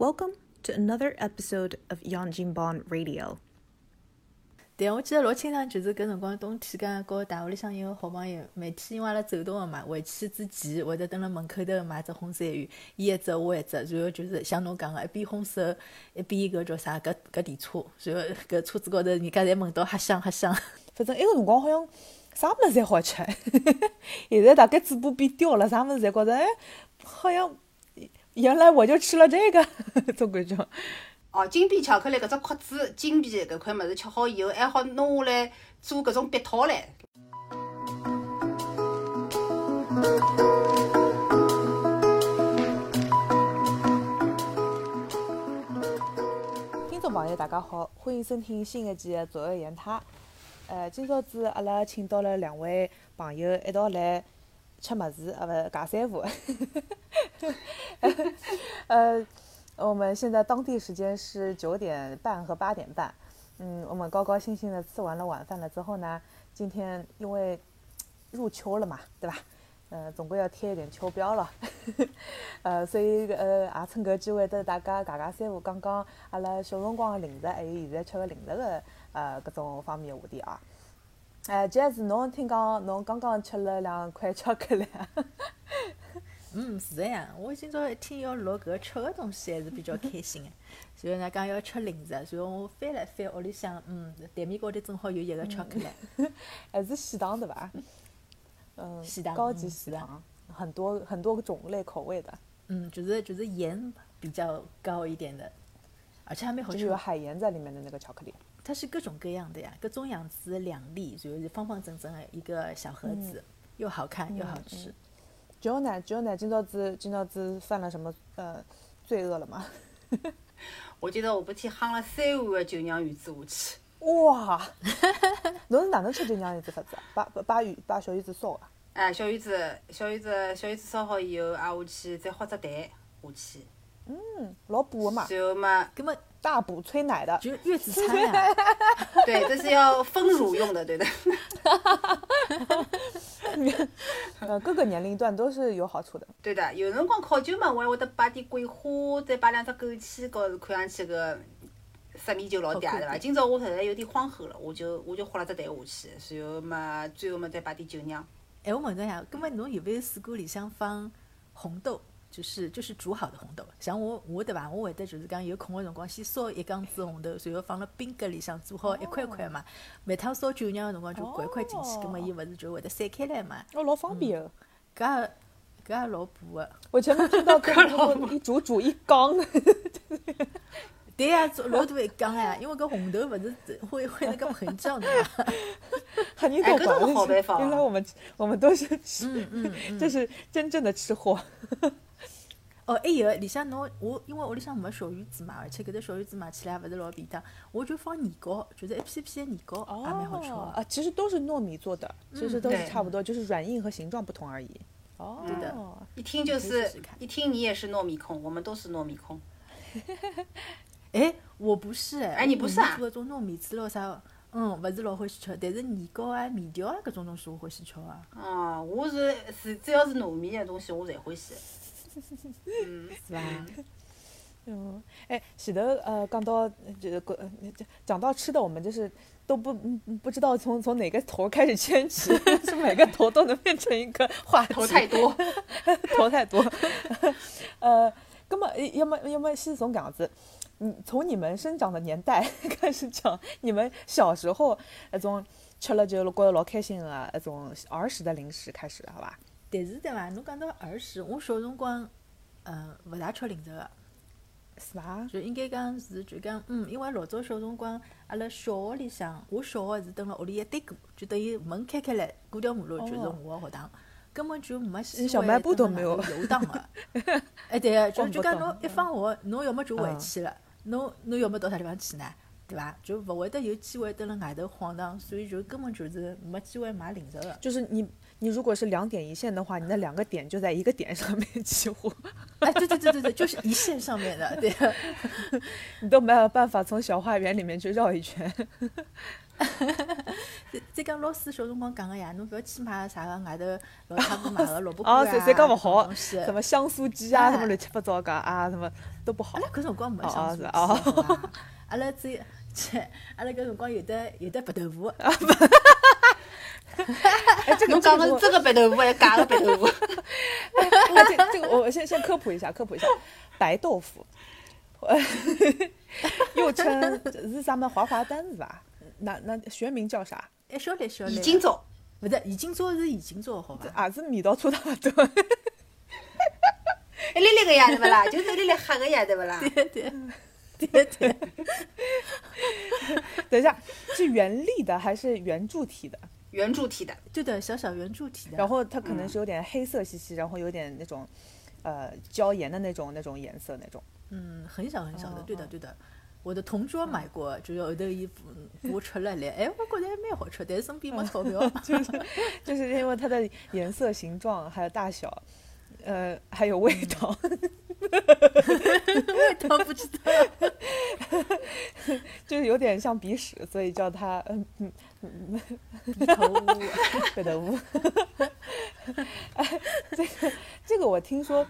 Welcome to another episode of Yanjinban Radio. 对，我记得老清爽，就是搿辰光冬天，刚跟大学里向一个好朋友，每天因为阿拉走动个嘛，回去之前会得蹲辣门口头买只烘山芋，伊一只我一只，然后就是像侬讲个，一边烘手，一边搿叫啥搿搿电车，然后搿车子高头人家侪闻到哈香哈香。反正埃个辰光好像啥物事侪好吃，现在大概嘴巴变刁了，啥物事侪觉着哎，好像原来我就吃了这个，总感觉。哦，金币巧克力搿只壳子，金币搿块物事吃好以后，还好弄下来做搿种笔套唻。听众朋友，大家好，欢迎收听新一期的《左右言他》。呃，今朝子阿拉请到了两位朋友一道来吃么子，啊，勿是尬三胡。呃。我们现在当地时间是九点半和八点半，嗯，我们高高兴兴的吃完了晚饭了之后呢，今天因为入秋了嘛，对吧？呃，总归要贴一点秋膘了，呃，所以呃，也趁搿机会跟大家讲讲三胡，讲讲阿拉小辰光的零食，还有现在吃的零食的呃各种方面话题啊。哎，Jazz，侬听讲侬刚刚吃了两块巧克力。嗯，是的呀，我今朝一听要录搿个吃个东西，还是比较开心的。然后呢，讲要吃零食，然后我翻了翻屋里向，嗯，台面高头正好有一个巧克力，还是喜糖对伐？嗯，喜糖，高级喜糖，很多很多种类口味的。嗯，就是就是盐比较高一点的，而且还没好吃。有海盐在里面的那个巧克力，它是各种各样的呀，各种样子两粒，然后是方方正正的一个小盒子，又好看又好吃。只有奶，只有奶，今朝子今朝子犯了什么呃罪恶了吗？我记得下半天夯了三碗的酒酿鱼子下去。哇！侬是哪能吃酒酿鱼子法子啊？把把把鱼把小鱼子烧啊？哎，小鱼子小鱼子小鱼子烧好以后挨下去，再喝只蛋下去。嗯，老补的嘛。然后嘛，根本大补催奶的，就月子餐呀。对，这是要丰乳用的，对的。呃，各个年龄段都是有好处的。对的，有辰光考究嘛，我还会得摆点桂花，再摆两只枸杞，高头看上去个色面就老嗲，对伐？今朝我实在有点慌后了，我就我就喝了只蛋下去，然后嘛，最后嘛再摆点酒酿。哎，我问侬呀，搿么侬有没有试过里向放红豆？就是就是煮好的红豆，像我我对伐？我会得就是讲有空个辰光，先烧一缸子红豆，然后放辣冰格里向做好一块块嘛。每趟烧酒酿个辰光就掼一块进去，葛末伊勿是就会得散开来嘛。哦，老方便个。搿搿也老补个。我前面听到 搿一煮煮一缸。对呀，做老大一缸呀，因为搿红豆勿是会会那个膨胀的嘛。很你懂好办法。原来我们我们都是嗯嗯，这是真正的吃货。哦，还有里向侬我，因为屋里向没小鱼子嘛，而且搿只小鱼子买起来勿是老便当，我就放年糕，就是一片片的年糕，也蛮好吃的。啊，其实都是糯米做的，其实都是差不多，就是软硬和形状不同而已。哦，对的，一听就是一听你也是糯米控，我们都是糯米控。哎，我不是哎，哎你不是啊？做搿种糯米糍咯啥，嗯，勿是老欢喜吃，但是年糕啊、面条啊搿种东西我欢喜吃啊。哦，我是是只要是糯米的东西我侪欢喜。嗯，是吧？嗯，哎，前头呃讲到就是讲讲到吃的，我们就是都不不知道从从哪个头开始牵起，是每个头都能变成一个话题。头太多，头太多。呃，那么要么要么先从这样子，嗯从你们生长的年代开始讲，你们小时候那种吃了就觉得老开心的那种儿时的零食开始，好吧？但是对伐？侬讲到儿时，我小辰光，嗯，勿大吃零食个，是伐？就应该讲是，就讲，嗯，因为老早小辰光，阿拉小学里向，我小学是蹲辣屋里一对过，就等于门开开来，过条马路就是我个学堂，根本就没小卖部都没有游荡个。哎，对个，就就讲侬一放学，侬要么就回去了，侬侬要么到啥地方去呢？对伐？就勿会得有机会蹲辣外头晃荡，所以就根本就是没机会买零食个。就是你。你如果是两点一线的话，你那两个点就在一个点上面，几乎哎，对对对对对，就是一线上面的，对。你都没有办法从小花园里面去绕一圈。再再讲老师小辰光讲个呀，侬不要去买啥个外头老太婆买个萝卜干哦，啊，谁谁讲勿好，什么香酥鸡啊，哎什么乱七八糟个啊，什么都不好阿拉。搿辰光没哦香酥鸡，是哦好伐阿拉只有切，阿拉搿辰光有的有的白豆腐，哎，这个侬讲的这个是真个白豆腐还是假的白豆腐？我这这个我先先科普一下，科普一下，白豆腐，又称是啥么滑滑蛋是吧？那那学名叫啥？哎，晓得晓得。已经做，勿是已经做是已经做，好伐？也是味道差勿多。一粒粒个呀，对勿啦？就是一粒粒黑个呀，对勿啦？对对对对，等一下，是原粒的还是圆柱体的？圆柱体的，对的，小小圆柱体的。然后它可能是有点黑色兮兮，然后有点那种呃椒盐的那种那种颜色那种。嗯，很小很小的对的对的。我的同桌买过，就是后头伊我吃了来了，哎，我觉得还蛮好吃，但是身边没钞票。就是因为它的颜色、形状还有大小，呃，还有味道，味道不知道。就是有点像鼻屎，所以叫它嗯嗯头贝德乌。哎，这个这个我听说，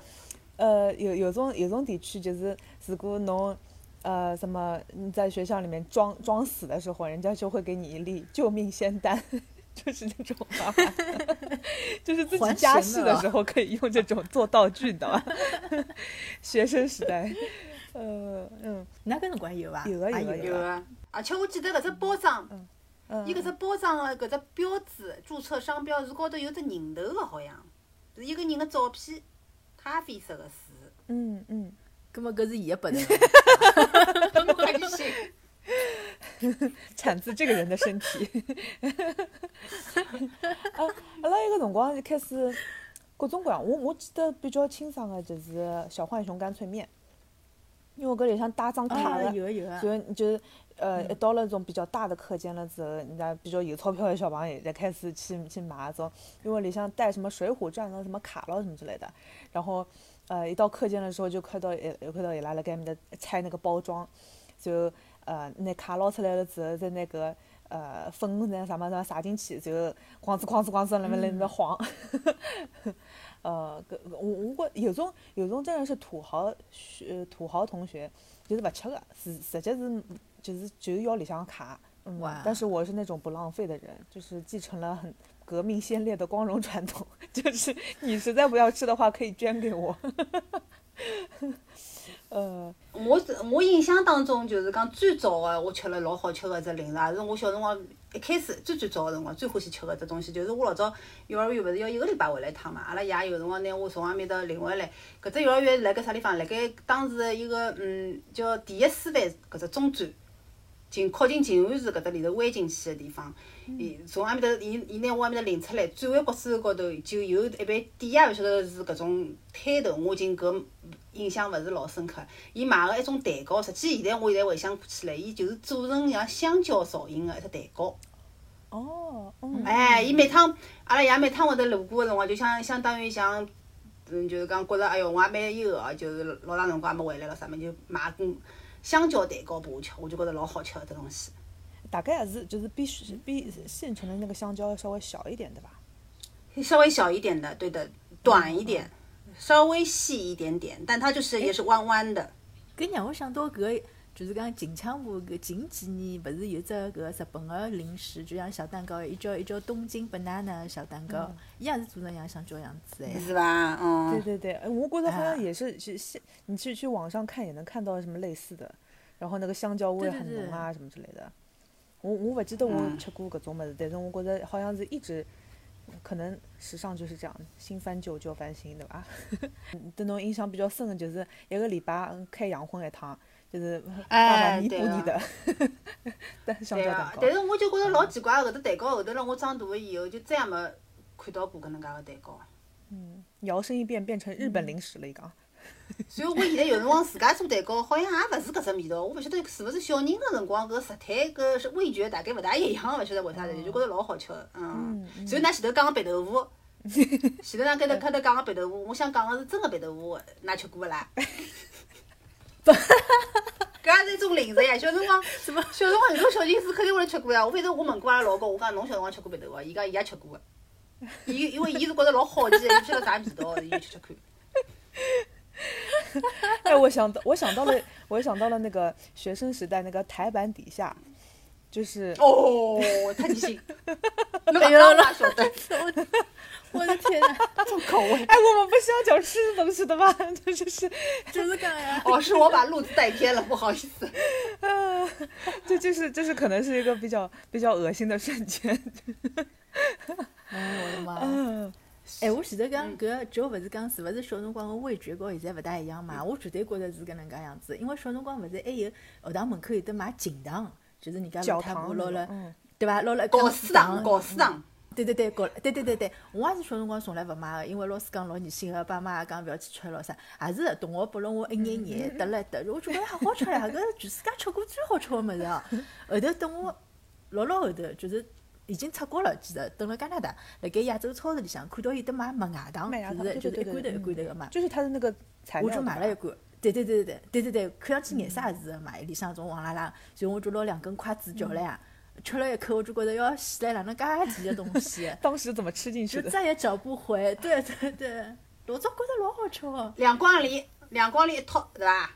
呃，有有种有种地区就是，如果侬呃什么你在学校里面装装死的时候，人家就会给你一粒救命仙丹。就是那种 就是自己家事的时候可以用这种做道具的？学生时代，呃嗯那搿辰光有伐？有的有的有啊。而且我记得搿只包装，嗯，伊搿只包装个搿只标志，注册商标是高头有只人头的，好像是一个人的照片，咖啡色的字。嗯嗯，葛末搿是伊的本事。我还去信。产自这个人的身体。辰光就开始各种各样，我我记得比较清爽的就是小浣熊干脆面，因为搿里向打张卡啊，的，有个有。个。所以就是呃，一到了那种比较大的课间了之后，人家比较有钞票的小朋友才开始去去买那种，因为里向带什么《水浒传》咯、什么卡咯什么之类的，然后呃，一到课间的时候就看到一有看到伊拉辣盖面的拆那个包装，就呃拿卡捞出来了之后，再那个呃粉那啥么什么撒进去，就哐哧哐哧哐哧那么那么晃。呃，我我觉有种有种真的是土豪学土豪同学，就是勿吃的，实实际是就是就是要里向卡。嗯哇，但是我是那种不浪费的人，就是继承了很革命先烈的光荣传统，就是你实在不要吃的话，可以捐给我。呃，我我印象当中就是讲最早个我吃了老好吃个只零食，也是我小辰光一开始最最早个辰光最欢喜吃个只东西，就是我老早幼儿园勿是要一个礼拜回来一趟嘛，阿拉爷有辰光拿我从埃面搭领回来。搿只幼儿园辣盖啥地方？辣盖当时一个嗯叫第一师范搿只中专。进靠近静安寺搿搭里头弯进去个地方，伊从埃面搭，伊伊拿我埃面搭领出来，转弯角子高头就有一爿店也勿晓得是搿种摊头，我已经搿印象勿是老深刻。伊卖个一种蛋糕，实际现在我现在回想起来，伊就是做成像香蕉造型个一只蛋糕。哦，嗯，哎，伊每趟阿拉爷每趟会得路过个辰光，就像相当于像，嗯，就是讲觉着哎哟，我也蛮有个，就是老长辰光也没回来了啥物事，就买根香蕉蛋糕拨我吃，我就觉着老好吃个只东西。大概也是就是比比现成的那个香蕉稍微小一点，对吧？稍微小一点的，对的，短一点，稍微细一点点，但它就是也是弯弯的。搿让我想到搿，就是讲近腔部搿近几年勿是有只个日本的零食，就像小蛋糕，一叫一叫东京 banana 小蛋糕，伊也是做成像香蕉样子哎。是吧？嗯，对对，哎我觉得好像啊也是是现，你去去网上看也能看到什么类似的，然后那个香蕉味对对对很浓啊什么之类的。我我勿记得我嗯吃过搿种物事，但是我觉着好像是一直，可能时尚就是这样，新翻旧旧翻新，对伐？对侬印象比较深的就是一个礼拜开洋荤一趟，就是爸爸弥补你的但香对啊。但。是我就觉着老奇怪，搿只蛋糕后头让我长大了以后，就再也没看到过搿能介个蛋糕。嗯摇身一变变成日本零食了，伊讲。所以我现在有辰光自家做蛋糕，好像也勿是搿只味道。我勿晓得是勿是小人个辰光搿食材搿是味觉大概勿大一样，勿晓得为啥，就觉着老好吃个。嗯。所以㑚前头讲个白豆腐，前头㑚搿头开头讲个白豆腐，我想讲个是真个白豆腐，㑚吃过勿啦？搿也是一种零食呀，小辰光什么？小辰光有种小零食肯定会来吃过呀。我反正我问过阿拉老公，我讲侬小辰光吃过白豆腐，伊讲伊也吃过个。伊因为伊是觉着老好奇，伊不晓得啥味道，伊就吃吃看。哎，我想到，我想到了，我想到了那个学生时代那个台板底下，就是哦，太恶心！侬勿讲哪晓得？我的天呐，重口味。哎，我们不是要讲吃的东西的吗？就是是，就是讲呀。哦，是我把路子带偏了，不好意思。啊，这就是这是可能是一个比较比较恶心的瞬间。哎，我的妈！嗯，哎，我前头讲搿就勿是讲是勿是小辰光个味觉和现在勿大一样嘛？我绝对觉着是搿能介样子，因为小辰光勿是还有学堂门口有得卖锦糖，就是人家老太婆捞了，嗯，对伐？捞了搞水糖，搞水糖。对对对，搞对对对对，我也是小辰光从来勿买个，因为老师讲老恶心个，爸妈也讲勿要去吃咾啥，也是同学拨了我一眼眼，得了得，我觉着还好吃呀，搿全世界吃过最好吃个物事哦。后头等我老老后头，就是已经出国了，其实等了加拿大，辣盖亚洲超市里向看到有得卖麦芽糖，就是就是一罐头一罐头个嘛，就是它的那个材料，我就买了一罐。对对对对对对对对，看上去颜色也是个嘛，里向种黄啦啦，然后我就拿两根筷子嚼了呀。吃了一口，我就觉得要死了，哪能介甜的东西？当时怎么吃进去的？就再也找不回。对对对，老早觉得老好吃哦。两光里，两光里一套，对伐？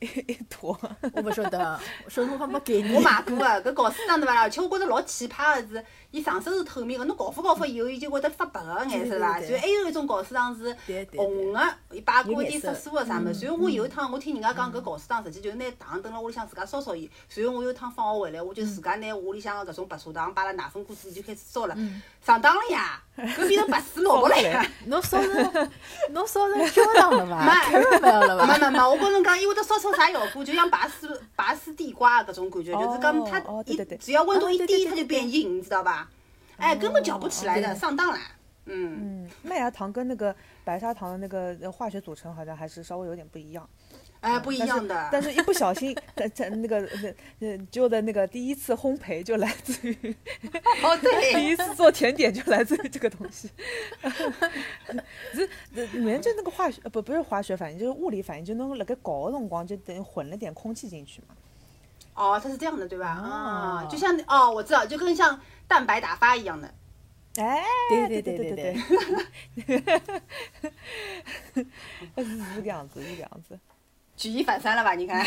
一坨，我勿晓得，小辰光没概念。我买过个，搿搞水糖对伐啦？而且我觉着老奇葩个是，伊上身是透明个，侬搞发搞发以后，伊就会得发白个颜色啦。然后还有一种搞水糖是红个，伊摆过一点色素个啥物事。然后我有一趟我听人家讲，搿搞水糖实际就是拿糖蹲辣屋里向自家烧烧伊。然后我有一趟放学回来，我就自家拿屋里向个搿种白砂糖摆辣奶粉锅子里就开始烧了，上当了呀！搿变成白水萝卜了呀！侬烧成 侬烧成焦糖了伐？没，没有了伐？没没没，我跟侬讲，伊会得烧成啥效果？就像拔丝拔丝地瓜搿种感觉，就是讲它一只要温度一低，它就变硬，你知道吧？哎，根本搅不起来的，上当了。嗯嗯，麦芽糖跟那个白砂糖的那个化学组成好像还是稍微有点不一样。哎，不一样的。但是，一不小心，在在那个那呃，就的那个第一次烘焙就来自于，哦对，第一次做甜点就来自于这个东西。是里面就那个化学不不是化学反应，就是物理反应，就侬辣盖搞的辰光就等于混了点空气进去嘛。哦，它是这样的，对吧？啊，就像哦，我知道，就跟像蛋白打发一样的。哎，对对对对对对，是这个样子，这个样子。举一反三了吧？你看，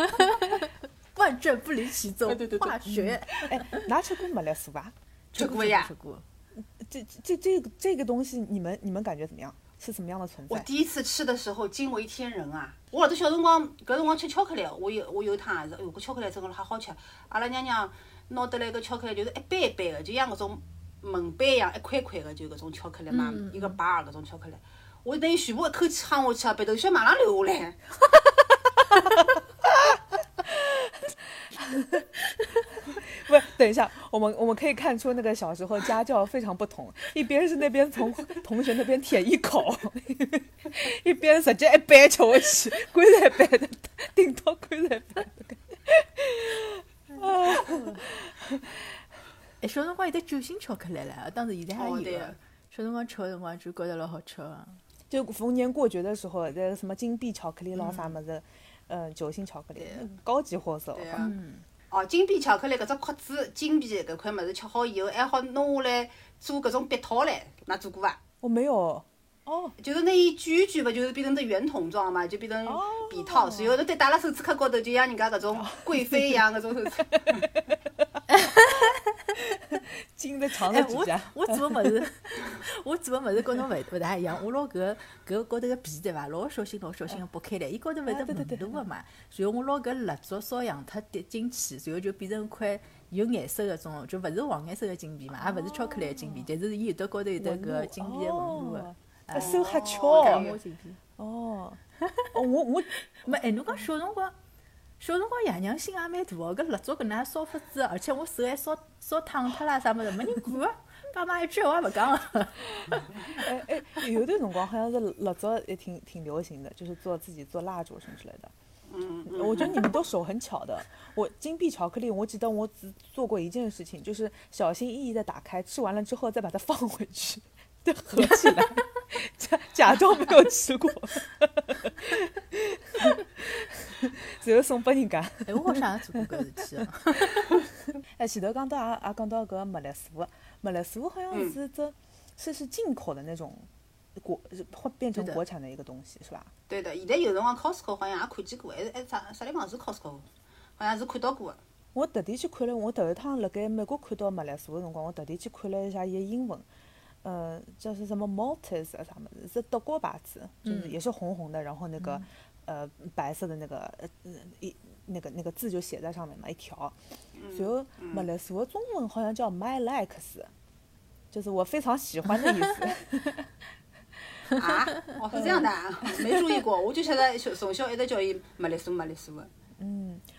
万卷不离其宗，化学。哎，拿吃过没来素吧？吃过呀。吃过。这这这个这个东西，你们你们感觉怎么样？是什么样的存在？我第一次吃的时候惊为天人啊！我老早小辰光，搿辰光吃巧克力，我有我有一趟也是，哎哟，搿巧克力真个还好吃。阿拉娘娘拿得来个巧克力，就是一般一般的，就像搿种门板一样，一块块的，就搿种巧克力嘛，一个把儿搿种巧克力。我等于全部一口气夯下去啊，鼻头血马上流下来。不是，等一下，我们我们可以看出那个小时候家教非常不同，一边是那边从同学那边舔一口，一边直接一掰吃下去，棺材板的顶到棺材板的。啊！哎，小辰光有得酒心巧克力了，当时现在还有个。小辰光吃个辰光就觉得老好吃个。就逢年过节的时候，这什么金币巧克力咯啥么子，嗯，酒心巧克力，高级货色。对啊。哦，金币巧克力搿只壳子，金币搿块物事吃好以后，还好弄下来做搿种笔套唻，㑚做过伐？我没有。哦。就是拿伊卷一卷勿就是变成只圆筒状嘛，就变成笔套，然后侬再戴辣手指壳高头，就像人家搿种贵妃一样搿种手指。金的长的指甲。我我做个物事，我做个物事跟侬勿勿大一样。我拿搿搿高头个皮对伐，老小心老小心个剥开来，伊高头勿是纹路个嘛。然后我拿搿蜡烛烧痒脱滴进去，然后就变成块有颜色个种，就勿是黄颜色个金币嘛，也勿是巧克力个金币，但是伊有得高头有得搿金币个纹路个。手黑巧。哦。哦，我我没哎，侬讲小辰光。小辰光爷娘心也蛮大哦，搿蜡烛搿能烧法子，而且我手还烧烧烫脱啦啥物事，没人管，爸妈一句话也勿讲。哎哎，有段辰光好像是蜡烛也挺挺流行的，就是做自己做蜡烛什么之类的。嗯，我觉得你们都手很巧的。我金币巧克力，我记得我只做过一件事情，就是小心翼翼的打开，吃完了之后再把它放回去，就合起来，假假装没有吃过，然后送拨人家。哎，我好像也做过搿事体哦。哎，前头讲到也也讲到搿麦丽素，麦丽素好像是这是是进口的那种国，会变成国产的一个东西，是吧？对的，现在有辰光 Costco 好像也看见过，还是还是啥啥地方是 Costco，好像是看到过的。我特地去看了，我头一趟辣盖美国看到麦丽素个辰光，我特地去看了一下伊个英文，呃，就是什么 Maltese 啊啥么子，是德国牌子，就是也是红红的，然后那个、呃白色的那个呃一那个那个字就写在上面嘛，一条。然后麦丽素的中文好像叫 My Likes，就是我非常喜欢的意思。啊，哦是这样的啊，没注意过，我就晓得小从小一直叫伊麦丽素麦丽素的。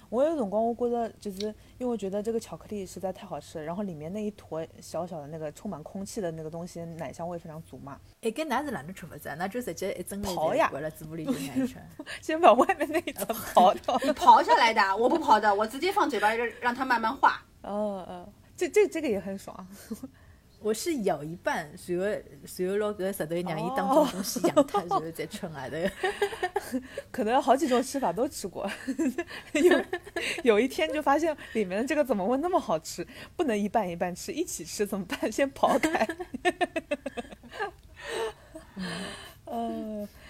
我有辰光我觉得就是因为我觉得这个巧克力实在太好吃了，然后里面那一坨小小的那个充满空气的那个东西，奶香味非常足嘛。哎，搿㑚是哪能吃法子啊？㑚就直接一整刨呀回来嘴巴里头咬一圈。先把外面那一层刨掉。你刨下来的，我不刨的，我直接放嘴巴让让它慢慢化。哦哦，这这这个也很爽。我是咬一半，然后然后拿搿个石头让伊当中东西养它，然后再吃来的。可能好几种吃法都吃过，有有一天就发现里面的这个怎么会那么好吃？不能一半一半吃，一起吃怎么办？先刨开。嗯，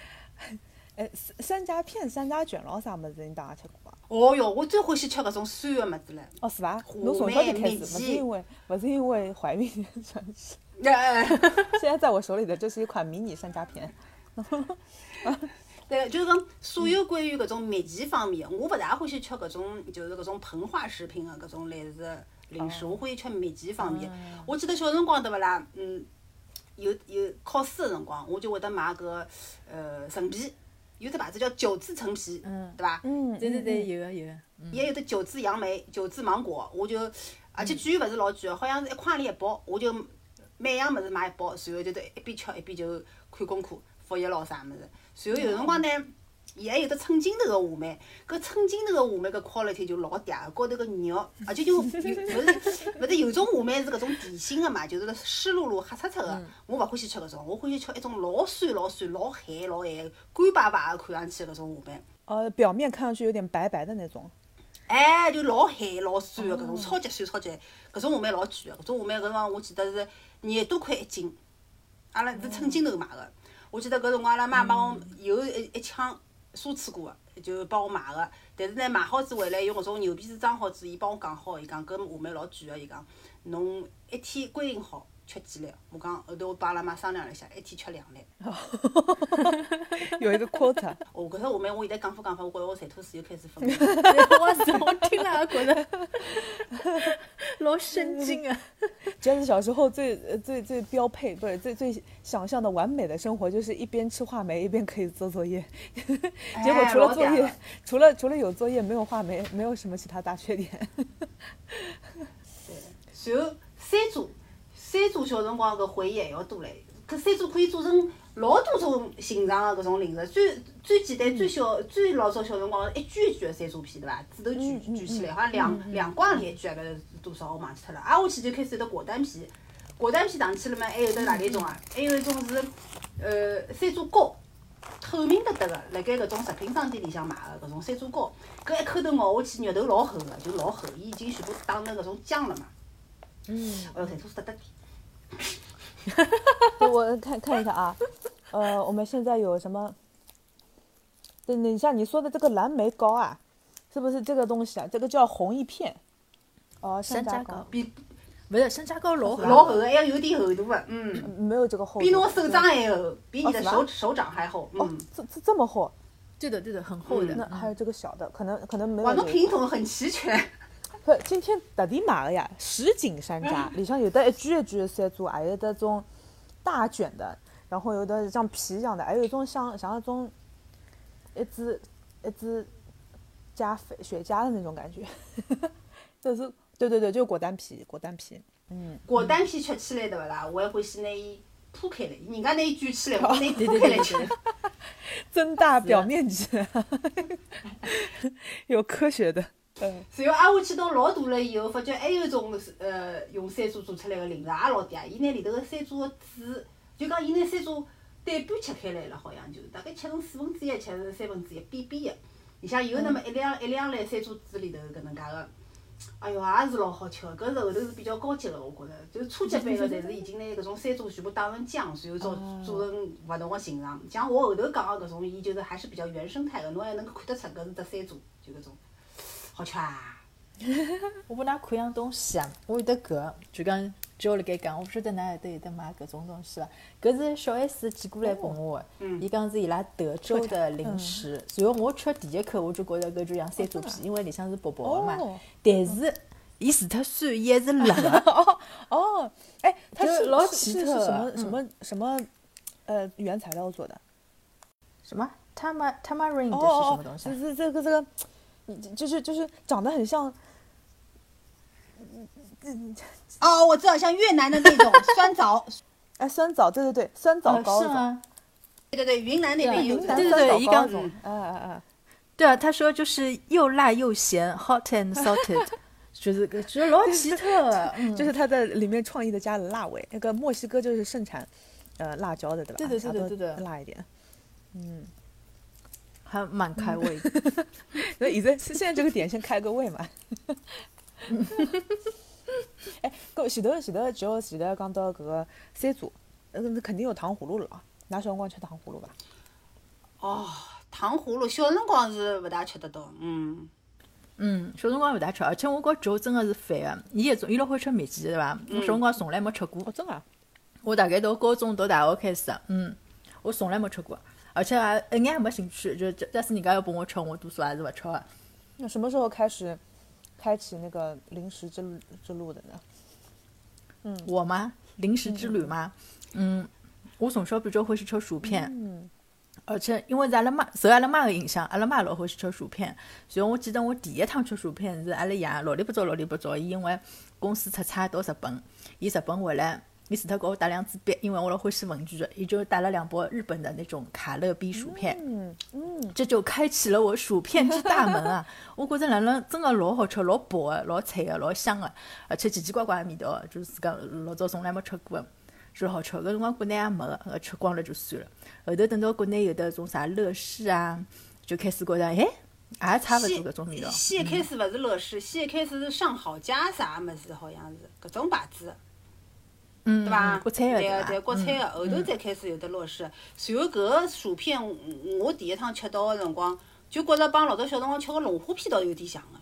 哎，山山楂片、山楂卷咯啥物事，你大家吃过伐？哦哟，我最欢喜吃搿种酸的物事了。哦，是伐？话侬从小就开始，不梅米奇是因为勿是因为怀孕想吃。呃，现在在我手里的就是一款迷你山楂片。对，就是讲所有关于搿种蜜饯方面，我勿大欢喜吃搿种就是搿种膨化食品个搿种类似的零食，我欢喜吃蜜饯方面。我记得小辰光对勿啦，嗯，有有考试个辰光，我就会得买搿呃陈皮，有只牌子叫九字陈皮，嗯对伐？嗯，对对对，有个有个。也有的九字杨梅、九字芒果，我就而且贵勿是老贵哦，好像是一块钿一包，我就每样物事买一包，然后就得一边吃一边就看功课、复习咯啥物事。然后有辰光呢，伊还有得称斤头个话梅，搿称斤头个话梅搿 quality 就老嗲个，高头个肉，而且就 有勿是勿是有种话梅是搿种甜心个嘛，就是湿漉漉、黑漆漆个，我勿欢喜吃搿种，我欢喜吃一种老酸老酸、老咸老咸、干巴巴个看上去搿种话梅。呃，表面看上去有点白白的那种。哎，就老咸老酸个搿种，超级酸超级咸，搿种话梅老贵个，搿种话梅搿辰光我记得是廿多块一斤，阿拉是称斤头买个。我记得搿辰光阿拉妈帮我有一一箱奢侈过个，就帮我买个。但是呢，买好子回来用搿种牛皮纸装好子，伊帮我讲好，伊讲搿话梅老贵个，伊讲侬一天规定好吃几粒。我讲后头我帮阿拉妈商量了一下，一天吃两粒。有一个 quota，哦，搿只话梅我现在讲法讲法，我觉着我馋吐水又开始分了。哇塞，我听了也觉得 老神经啊！这是小时候最呃最最标配，不是最最想象的完美的生活，就是一边吃话梅一边可以做作业。结果哎除了作业除了除了有作业没有话梅，没有什么其他大缺点。然后山楂，山楂小辰光搿回忆还要多唻。搿山楂可以做成老多种形状的搿种零食，最最简单、最小、最老早小辰光一卷一卷的山楂片，对伐？纸头卷卷起来，好像两两光钿一卷，搿是多少我忘记脱了。挨下去就开始有得果丹皮，果丹皮上去了嘛，还有得哪里种啊？还有一种是呃山楂糕。透明得得个，辣盖搿种食品商店里向买个搿种山楂糕，搿一口头咬下去，肉头老厚个，就老厚，伊已经全部打成搿种浆了嘛。嗯。哎哟，馋吐死得得点。我看看一下啊，呃，我们现在有什么？等等一下，你说的这个蓝莓糕啊，是不是这个东西啊？这个叫红一片。哦，山楂糕比不是山楂糕老厚，老厚的，还要有点厚度的，嗯，没有这个厚度。比侬手掌还厚，比你的哦手手掌还厚，哦嗯。，这这这么厚，对的对的，很厚的。那还有这个小的，可能可能没有哇，侬。品种很齐全。不，今天特地买个呀，什锦山楂，里向有的一卷一卷的山楂，还有的种大卷的，然后有的像皮一样的，还有一种像像那种一只一只加肥雪茄的那种感觉，就是对对对，就是果丹皮，果丹皮，嗯，果丹皮吃起来对不啦？我还欢喜拿伊铺开来，人家那一卷起来，我拿伊铺开来吃。增大表面积，有科学的。嗯，随后挨下去到老大了以后，发觉还有一种呃用山楂做出来个零食，也老嗲。伊拿里头个山楂个籽，就讲伊拿山楂对半切开来了，好像就大概切成四分之一，切成三分之一，扁扁个。里向有那么一两一两粒山楂籽里头搿能介个。哎哟，也是老好吃个，搿是后头是比较高级个，我觉着。就是初级版个，侪是已经拿搿种山楂全部打成浆，然后做做成勿同个形状。像我后头讲个搿种，伊就是还是比较原生态个，侬还能够看得出搿是只山楂，就搿种。好吃啊！我本来看样东西啊，我有得搿，就讲就辣盖讲，我勿晓得哪有得有得买搿种东西伐？搿是小 S 寄过来拨我个，伊讲是伊拉德州的零食。然后我吃第一口，我就觉着搿就像山楂皮，因为里向是薄薄的嘛。但是伊除脱酸，伊还是辣个。哦哦，哎，它就是老奇特什么嗯什么什么呃原材料做的？什么 tama tamarind 是什么东，西是？这个这个，嗯就是就是长得很像哦，我知道，像越南的那种 酸枣，哎酸枣，对对对，酸枣呃糕种，是吗？对对对，云南那边有云南对对对一刚糕种，哎哎哎，对啊，他说就是又辣又咸，hot and salted，就是个觉得老奇特就是他在里面创意的加了辣味。那个墨西哥就是盛产呃辣椒的，对吧？对的啥都对对辣一点。嗯，还蛮开胃的。那现在现在这个点先开个胃嘛。哎，搿前头前头就前头讲到搿个山猪，呃，那肯定有糖葫芦了啊。㑚小辰光吃糖葫芦伐？哦，糖葫芦小辰光是勿大吃得到，嗯。嗯，小辰光勿大吃，而且我觉舅真的是烦个，伊一种伊老欢喜吃蜜饯对伐？我小辰光从来没吃过哦，，真个啊？我大概到高中到大学开始，嗯，我从来没吃过，而且也一眼也没兴趣，就假使人家要拨我吃，我多数还是勿吃的。那什么时候开始开启那个零食之路之路的呢？嗯我吗？零食之旅吗？嗯，我从小比较欢喜吃薯片，嗯，而且因为是阿拉妈受阿拉妈的影响，阿拉妈老欢喜吃薯片，所以我记得我第一趟吃薯片是阿拉爷老里不早老里不早，伊因为公司出差到日本，伊日本回来，伊除脱给我带两支笔，因为我老欢喜文具的，伊就带了两包日本的那种卡乐比薯片，嗯嗯，这就开启了我薯片之大门啊！我觉着哪能真的老好吃，老薄的，老脆的，老香的，而且奇奇怪怪的味道，就是自家老早从来没吃过的，是好吃。搿辰光国内也没个，呃，吃光了就算了。后头等到国内有的种啥乐事啊，就开始觉着，哎，也差勿多搿种味道。先一开始勿是乐事，先一开始是上好佳啥物事，好像是搿种牌子，嗯，对伐？国产的对个，对国产嗯个，后头才开始有的乐事。随后搿个薯片，我第一趟吃到个辰光，就觉着帮老早小辰光吃个龙虾片倒有点像个。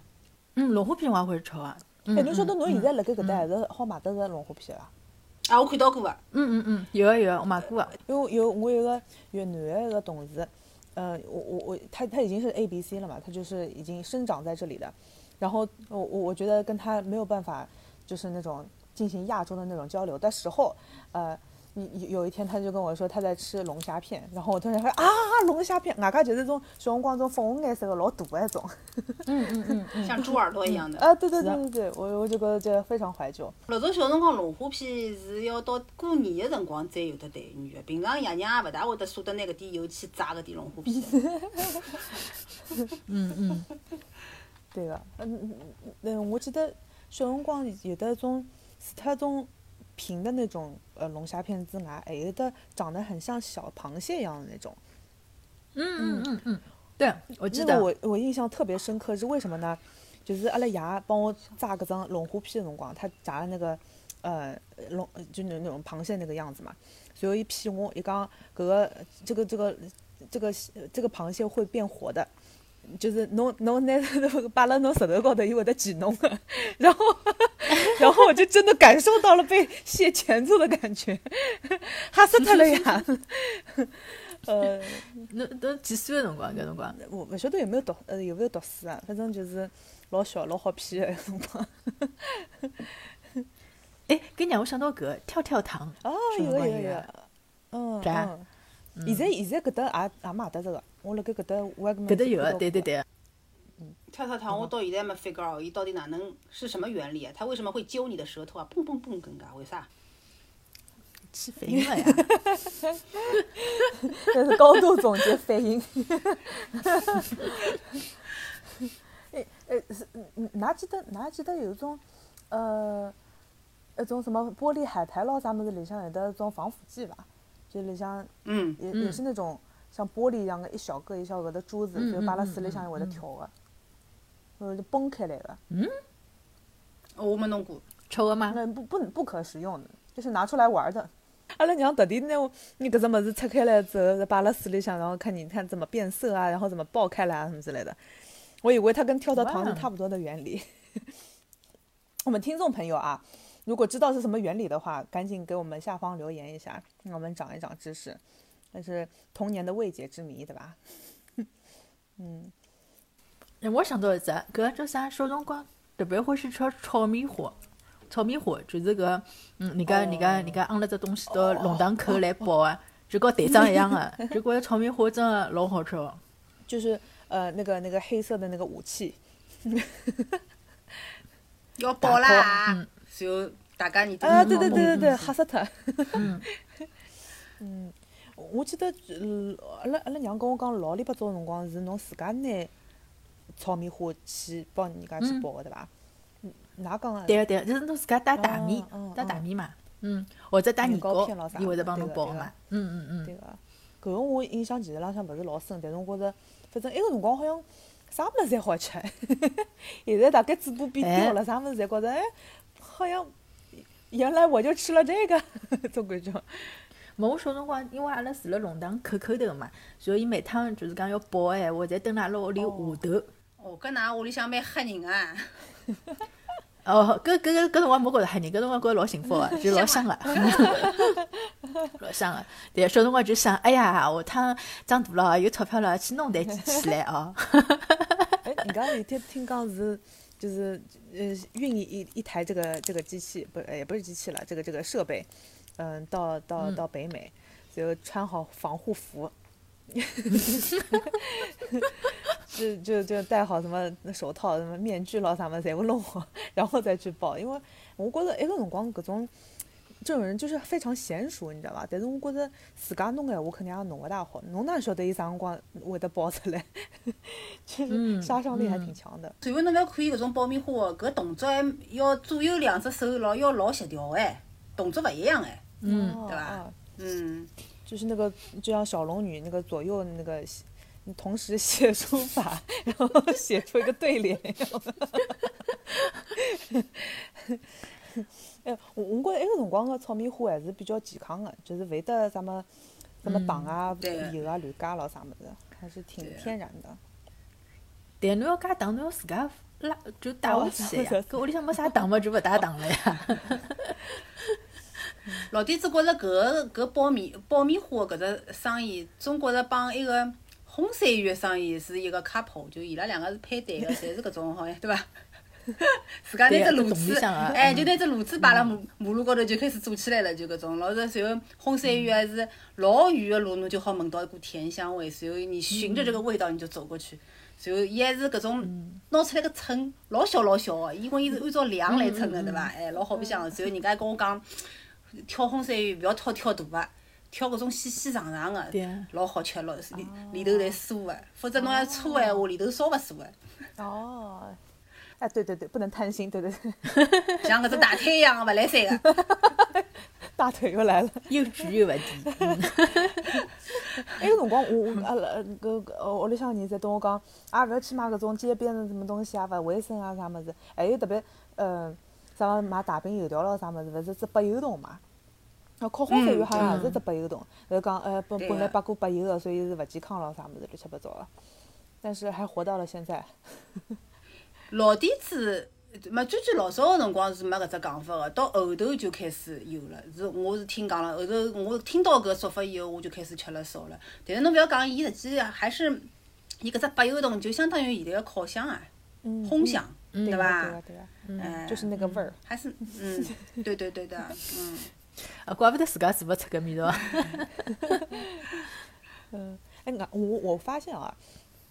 嗯，龙虾片我也会吃个。嗯哎，侬晓得侬现在辣盖搿搭还是好买得着龙虾片伐？啊，我看到过个。嗯嗯嗯，有个有个，我买过个。因为有我有个越南的一个同事，呃，我我我他他已经是 A B C 了嘛，他就是已经生长在这里的，然后我我我觉得跟他没有办法就是那种进行亚洲的那种交流的时候，呃。有有一天，他就跟我说他在吃龙虾片，然后我突然说啊，龙虾片，外加就是种小辰光种粉红颜色的老大的那种，嗯嗯嗯嗯，像猪耳朵一样的。啊，对对对对对，我我就觉得这个非常怀旧。老早小辰光龙虾片是要到过年的辰光才有的待遇的，平常爷娘也勿大会得舍得拿搿点油去炸搿点龙虾片。嗯嗯，对个，嗯嗯嗯，我记得小辰光有的种除脱种平的那种呃龙虾片之外，还有的长得很像小螃蟹一样的那种。嗯嗯嗯嗯，对，我记那得。个我我印象特别深刻，是为什么呢？就是阿拉爷帮我炸搿张龙虾片的辰光，他炸的那个呃龙就那那种螃蟹那个样子嘛，随后一骗我，一讲搿个这个这个这个这个螃蟹会变活的。就是侬侬拿摆辣侬舌头高头，伊会 得记侬个，然后 然后我就真的感受到了被蟹钳住的感觉，吓死脱了呀！呃，侬都几岁个辰光？搿辰光？我勿晓得有没有读呃有没有读书啊，反正就是老小老好骗的辰光。哎，搿让我想到搿跳跳糖。哦，小有个有个有嗯对啊嗯。现在现在搿搭也也买得着个，我辣盖搿搭我也搿搭有个，对对。对。跳跳糖我到现在没 figure out 伊到底哪能是什么原理啊？它为什么会揪你的舌头啊？蹦蹦蹦，更加为啥？起反应了呀。这是高度总结反应。哎哎，是，嗯，㑚记得㑚记得有一种，呃，一种什么玻璃海苔咯啥物事里向有的种防腐剂伐？就里向嗯，也也是那种像玻璃一样的一小个一小个的珠子，嗯就摆辣嗯水里向嗯会得跳个，呃，就崩开来个。我没弄过。吃个吗？那不不不可食用的，就是拿出来玩的。阿拉娘特地拿你搿只物事拆开来之后，摆辣水里向，然后看你看怎么变色啊，然后怎么爆开来啊什么之类的。我以为它跟跳跳糖是差不多的原理。我们听众朋友啊，如果知道是什么原理的话，赶紧给我们下方留言一下，让我们长一长知识。那是童年的未解之谜，对吧？嗯，哎我想到一只，搿叫啥？小辰光特别欢喜吃炒米花。炒米花就是搿，嗯，人家人家人家昂了只东西到龙塘口来包啊，就跟队长一样的，就觉着炒米花真的老好吃哦。就是呃那个那个黑色的那个武器，要爆啦嗯，然后大家你都啊，对对对对嗯对，吓死他。嗯嗯，我记得呃阿拉阿拉娘跟我讲，老里八早辰光是侬自家拿炒米花去帮人家去嗯包的，对伐？嗯，㑚讲个对个对个，就是侬自家带大米嗯嗯，带大米嘛，嗯，或者带年年糕伊会得帮侬包嘛。嗯嗯嗯。对个，搿个我印象其实浪向勿是老深，但是我觉着，反正埃个辰光好像啥物事侪好吃。现在大概嘴巴变刁了，啥物事侪觉着哎，好像原来我就吃了这个，总感觉。没我小辰光，因为阿拉住辣龙塘口口头嘛，所以每趟就是讲要包个闲话，侪蹲辣阿拉屋里下头。哦，搿㑚屋里向蛮吓人啊！哦，搿搿搿搿辰光没觉着吓人，搿辰光觉着老幸福个，就老香个，老香个。对，小辰光就想，哎呀，下趟长大了有钞票了，去弄台机器来哦。哎，人家有天听讲是，就是呃运一一一台这个这个机器，不也不是机器了，这个这个设备，嗯，到到嗯到北美，然后穿好防护服，就就就戴好什么手套、什么面具咯啥么，侪部弄好，然后再去报。因为我觉得埃个辰光搿种。这种人就是非常娴熟，你知道吧？但是我觉着自家弄个闲话肯定也弄勿大好，侬哪晓得伊啥辰光会得爆出来？就是嗯杀伤力还嗯挺强的。随后侬要看伊搿种爆米花搿动作还要左右两只手老要老协调哎，动作勿一样哎。嗯哦对吧啊嗯，就是那个，就像小龙女那个左右那个写，同时 写书法，然后写出一个对联一样的。哎，我我觉着埃个辰光个炒米花还是比较健康的，就是勿会得什么什么糖啊、对油啊乱加咯啥物事，还是挺啊天然的。但侬要加糖，侬要自家拉就带哦下去呀是是。搿屋里向没啥糖嘛，就勿带糖了呀。老弟子觉着搿个搿爆米爆米花搿只生意，总觉着帮一个烘山芋个生意是一个 couple，就伊拉两个是配对个，侪是搿种好像对伐？自家拿只炉子哎，嗯就拿只炉子摆辣马马路高头就开始做起来了，就搿种。老是随后烘山芋还是老远个路，侬就好闻到一股甜香味，随后你循着这个味道你就走过去。随后伊还是搿种拿出来个秤，老小老小个，因为伊是按照量来称个，对伐？哎，老好白相个。随后人家还跟我讲，挑红山芋勿要挑挑大个，挑搿种细细长长个老好吃，老里里头侪酥个。否则侬要粗个闲话，里头烧勿酥个。哦，哎，对对对，不能贪心，对对对，像搿只大腿一样个勿来三个。大腿又来了。又贵又勿低。嗯埃个辰光，我我阿拉搿搿呃屋里向人侪跟我讲，啊勿要去买搿种街边的什么东西啊，勿卫生啊啥物事。还有特别呃，啥么买大饼油条咯啥物事，勿是只拨油桶嘛？啊，烤烘山芋好像也是只白油桶，然后讲呃本本来八过白油个，所以是勿健康咯啥物事乱七八糟个。但是还活到了现在。老底子，没最最老早个辰光是没搿只讲法个，到后头就开始有了。是我是听讲了，后头我听到搿说法以后，我就开始吃了少了。但是侬勿要讲，伊实际还是伊搿只白油桶就相当于现在个烤箱啊，嗯，烘箱，嗯，对个伐对个对个，嗯，就是那个味儿。还是嗯，对对对的，嗯。啊，怪不得自家做勿出搿味道。嗯，哎，我我发现啊，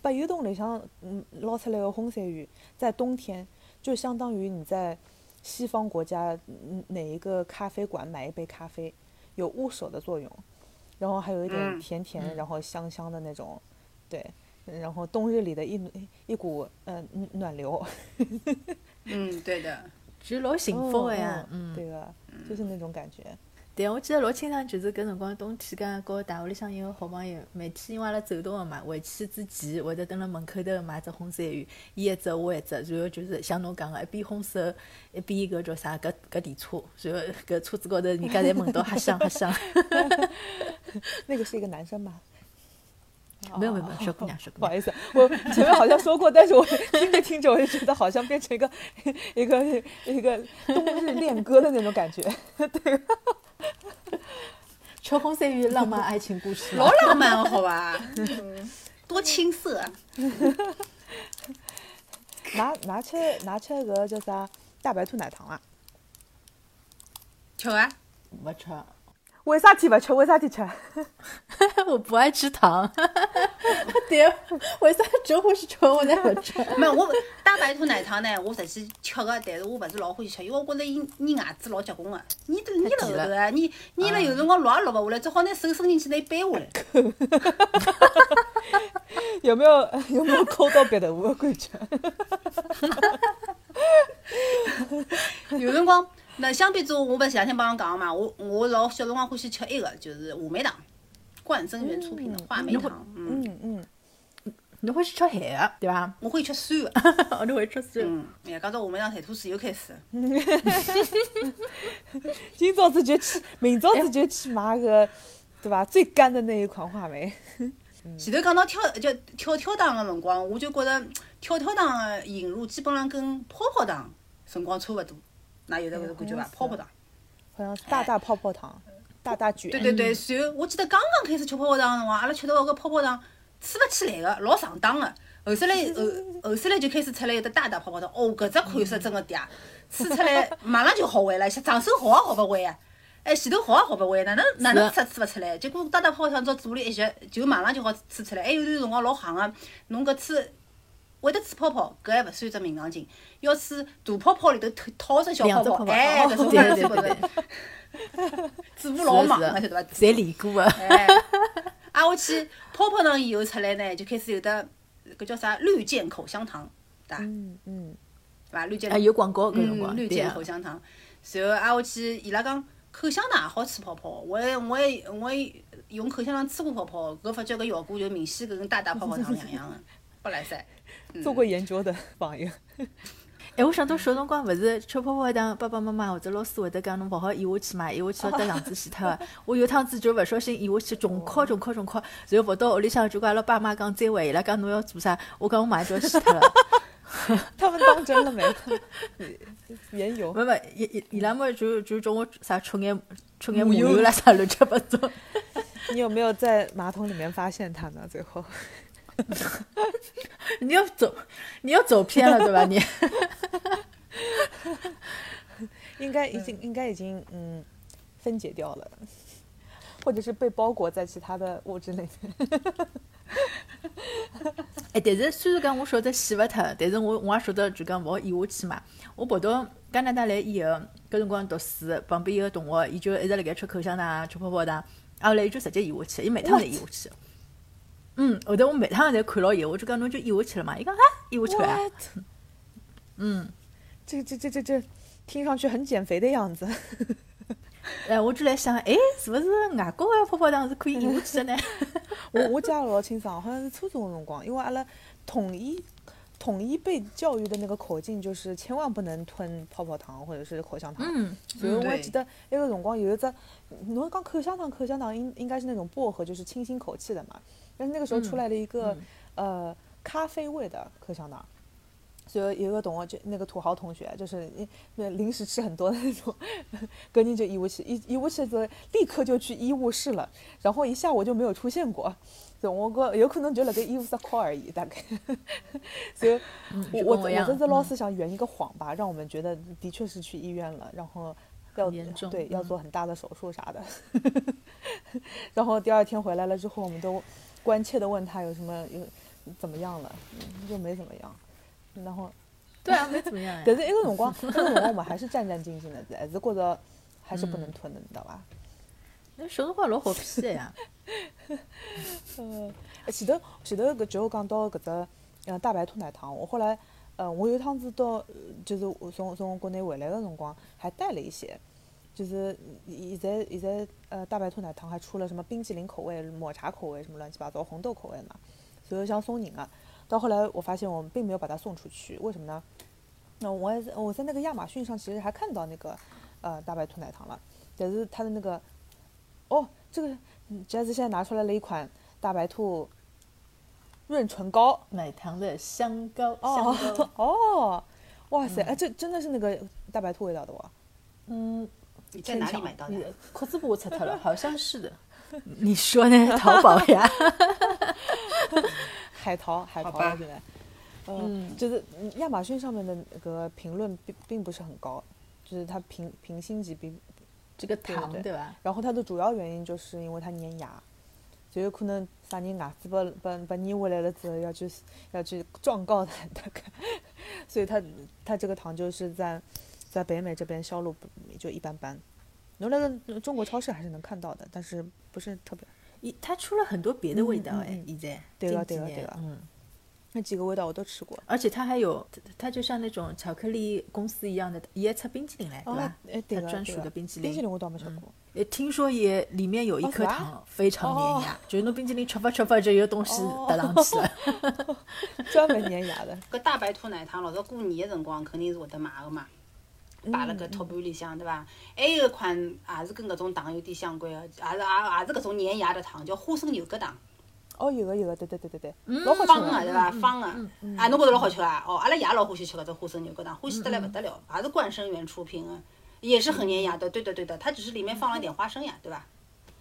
白油桶里向嗯捞出来的烘山芋，在冬天就相当于你在西方国家嗯哪一个咖啡馆买一杯咖啡，有捂手的作用，然后还有一点嗯甜甜，嗯然后香香的那种，对，然后冬日里的一一股呃暖暖流，嗯，对的。就老幸福的呀哦，嗯。对个，就是那种感觉。对，我记得老清爽，就是搿辰光冬天，刚和大学里向一个好朋友，每天因为阿拉走动个嘛，回去之前会得蹲辣门口头买只烘山芋，伊一只我一只，然后就是像侬讲个，一边烘手，一边搿叫啥搿搿电车，然后搿车子高头人家侪闻到哈香哈香。那个是一个男生吗？没有没有没有，小姑娘 小姑娘。不好意思，我前面好像说过，但是我听着听着，我就觉得好像变成一个 一个一个冬日恋歌的那种感觉。吃烘山芋浪漫爱情故事 嘛老浪漫好吧？嗯多青涩。啊拿拿吃拿吃个叫啥大白兔奶糖啊？吃啊！勿吃，为啥体勿吃？为啥体吃？我不爱吃糖。对，为啥就欢喜吃，我才勿吃。没有，我大白兔奶糖呢，我实际吃个，但是我勿是老欢喜吃，因为我觉着伊粘牙齿老结棍个，粘都粘了后头啊，粘粘了有辰光落也落勿下来，只好拿手伸进去拿伊掰下来。有没有有没有抠到鼻头我感觉？有辰光，那相比之下，我勿是前两天帮侬讲个嘛，我我老小辰光欢喜吃一个，就是话梅糖，冠生园出品的话梅糖，嗯，嗯嗯，侬欢喜吃咸的，对伐？我会吃酸个，哦，侬会吃酸。嗯，哎呀，讲到话梅糖馋吐水又开始了。今朝子就去，明朝子就去买个，对伐？最干的那一款话梅。前头讲到跳就跳跳糖个辰光，我就觉着跳跳糖个引入基本上跟泡泡糖辰光差勿多，㑚有得搿种感觉伐？泡泡糖。好像是大大泡泡糖，大大卷。对对对，随后我记得刚刚开始吃泡泡糖个辰光，阿拉吃到搿个泡泡糖吹勿起来个，老上当个。后首来 后后首来就开始出来有得大大泡泡糖，哦，搿只款式真个嗲，吹出来马上就学会了，长手好也学勿会啊。哎，前头学也学勿会，哪能哪能吃吃勿出来？结果大大泡泡糖只要嘴里一吸，就马上就好吹出来。还有段辰光老行个，侬搿吹会得吹泡泡，搿还勿算只名堂精，要吹大泡泡里头套套只小泡泡，哎，哦搿种对对搿种对，嘴巴老忙个，晓得伐？侪练过个。哎，挨下去泡泡糖以后出来呢，就开始有的搿叫啥绿箭口香糖，对伐？嗯嗯，对伐？绿箭啊，有广告搿辰光，嗯，绿箭对啊口香糖。然后挨下去，伊拉讲口香糖也好吹泡泡，我还我还我还用口香糖吹过泡泡，搿发觉搿效果就明显搿跟大大泡泡糖两样个，不来塞。做过研究的朋友。哎，我想到小辰光勿是吃泡泡糖，爸爸妈妈或者老师会得讲侬勿好咽下去嘛，咽下去要得肠子死脱个。我有趟子就勿小心咽下去，重敲重敲重敲，然后跑到屋里向就跟阿拉爸妈讲再会，伊拉讲侬要做啥？我讲我马上就要死脱了。他们当真了没？言有没没，伊伊伊拉么就就叫我啥吃眼吃眼麻油啦啥乱七八糟。你有没有在马桶里面发现他呢？最后，你要走，你要走偏了对吧？你 应该已经应该已经嗯分解掉了，或者是被包裹在其他的物质里面。哎，但是虽然讲我晓得洗勿脱，但是我我也晓得就讲勿好咽下去嘛。我跑到加拿大来以后，搿辰光读书，旁边一个同学，伊就一直辣盖吃口香糖、吃泡泡糖，啊后来伊就直接咽下去，伊每趟侪咽下去。嗯，后头我每趟侪看牢伊，我就讲侬就咽下去了嘛，伊讲啊咽下去了？嗯，这这这这这，听上去很减肥的样子。哎，我就来想，哎，是不是外国个泡泡糖是可以咽下去的呢？我我记得老清爽，好像是初中的辰光，因为阿拉统一统一被教育的那个口径就是千万不能吞泡泡糖或者是口香糖。嗯，所以我还记得那个辰光有一只，侬讲口香糖，口香糖应应该是那种薄荷，就是清新口气的嘛。但是那个时候出来了一个、嗯呃咖啡味的可香糖，所以有一个懂我就那个土豪同学，就是一那零食吃很多的那种，隔天就医务室，医医务室立刻就去医务室了，然后一下午就没有出现过。所以我觉有可能就辣盖医务室哭而已，大概。所以我我我一样我这次老嗯师想圆一个谎吧，让我们觉得的确是去医院了，然后要严重对要嗯做很大的手术啥的。然后第二天回来了之后，我们都关切的问他有什么有怎么样了，嗯就没怎么样。然后，对啊，没怎么样呀。但是一个辰光，一个辰光我们还是战战兢兢的，还是觉着还是不能吞的，你知道吧？那小辰光老好骗的呀。呃，前头前头搿就讲到搿只呃大白兔奶糖，我后来呃我有一趟子到呃就是我从从国内回来的辰光还带了一些，就是现在现在呃大白兔奶糖还出了什么冰淇淋口味、抹茶口味什么乱七八糟红豆口味嘛，所以想送人啊。到后来我发现我们并没有把它送出去，为什么呢？那我我在那个亚马逊上其实还看到那个呃大白兔奶糖了，但是它的那个哦这个嗯 Jazz 现在拿出来了一款大白兔润唇膏。奶糖的香膏，香哦膏，哦，哇塞，哎，这真的是那个大白兔味道的哦！嗯，你在哪里买到的你？裤子把我擦脱了，好像是的。你说呢？淘宝呀？海淘，海淘好吧了现在，嗯，就是嗯亚马逊上面的那个评论并并不是很高，就是它评评星级并，这个对对糖对吧？然后它的主要原因就是因为它粘牙，就有可能啥人牙齿把把把粘回来了之后要去要去状告它，大概，所以它它这个糖就是在在北美这边销路不就一般般。侬那个中国超市还是能看到的，但是不是特别。一它出了很多别的味道哎嗯嗯，现在对个近几年对了对了嗯，那几个味道我都吃过。而且它还有，它它就像那种巧克力公司一样的，也出冰淇淋来，对哦吧？，哎，对它专属的冰淇冰淇淋淋。我倒没吃过。呃，听说也里面有一颗糖，非常哦粘牙，就是侬冰淇淋吃吧吃吧就有东西哦搭上去了。专门粘牙的。搿大白兔奶糖老早过年个辰光肯定是会得买的嘛，摆辣嗯搿托盘里向对伐？还有一款也是跟搿种糖有点相关个，也是也也是搿种粘牙的糖，叫花生牛轧糖，哦，有个有个，对对对对对，嗯老好吃的。方个对伐？方个，啊，侬觉着老好吃啊？哦，阿拉爷老欢喜吃搿只花生牛轧糖，欢喜得来勿得了，也是冠生园出品个，也是很粘牙的。对的对的，它只是里面放了点花生呀，对伐？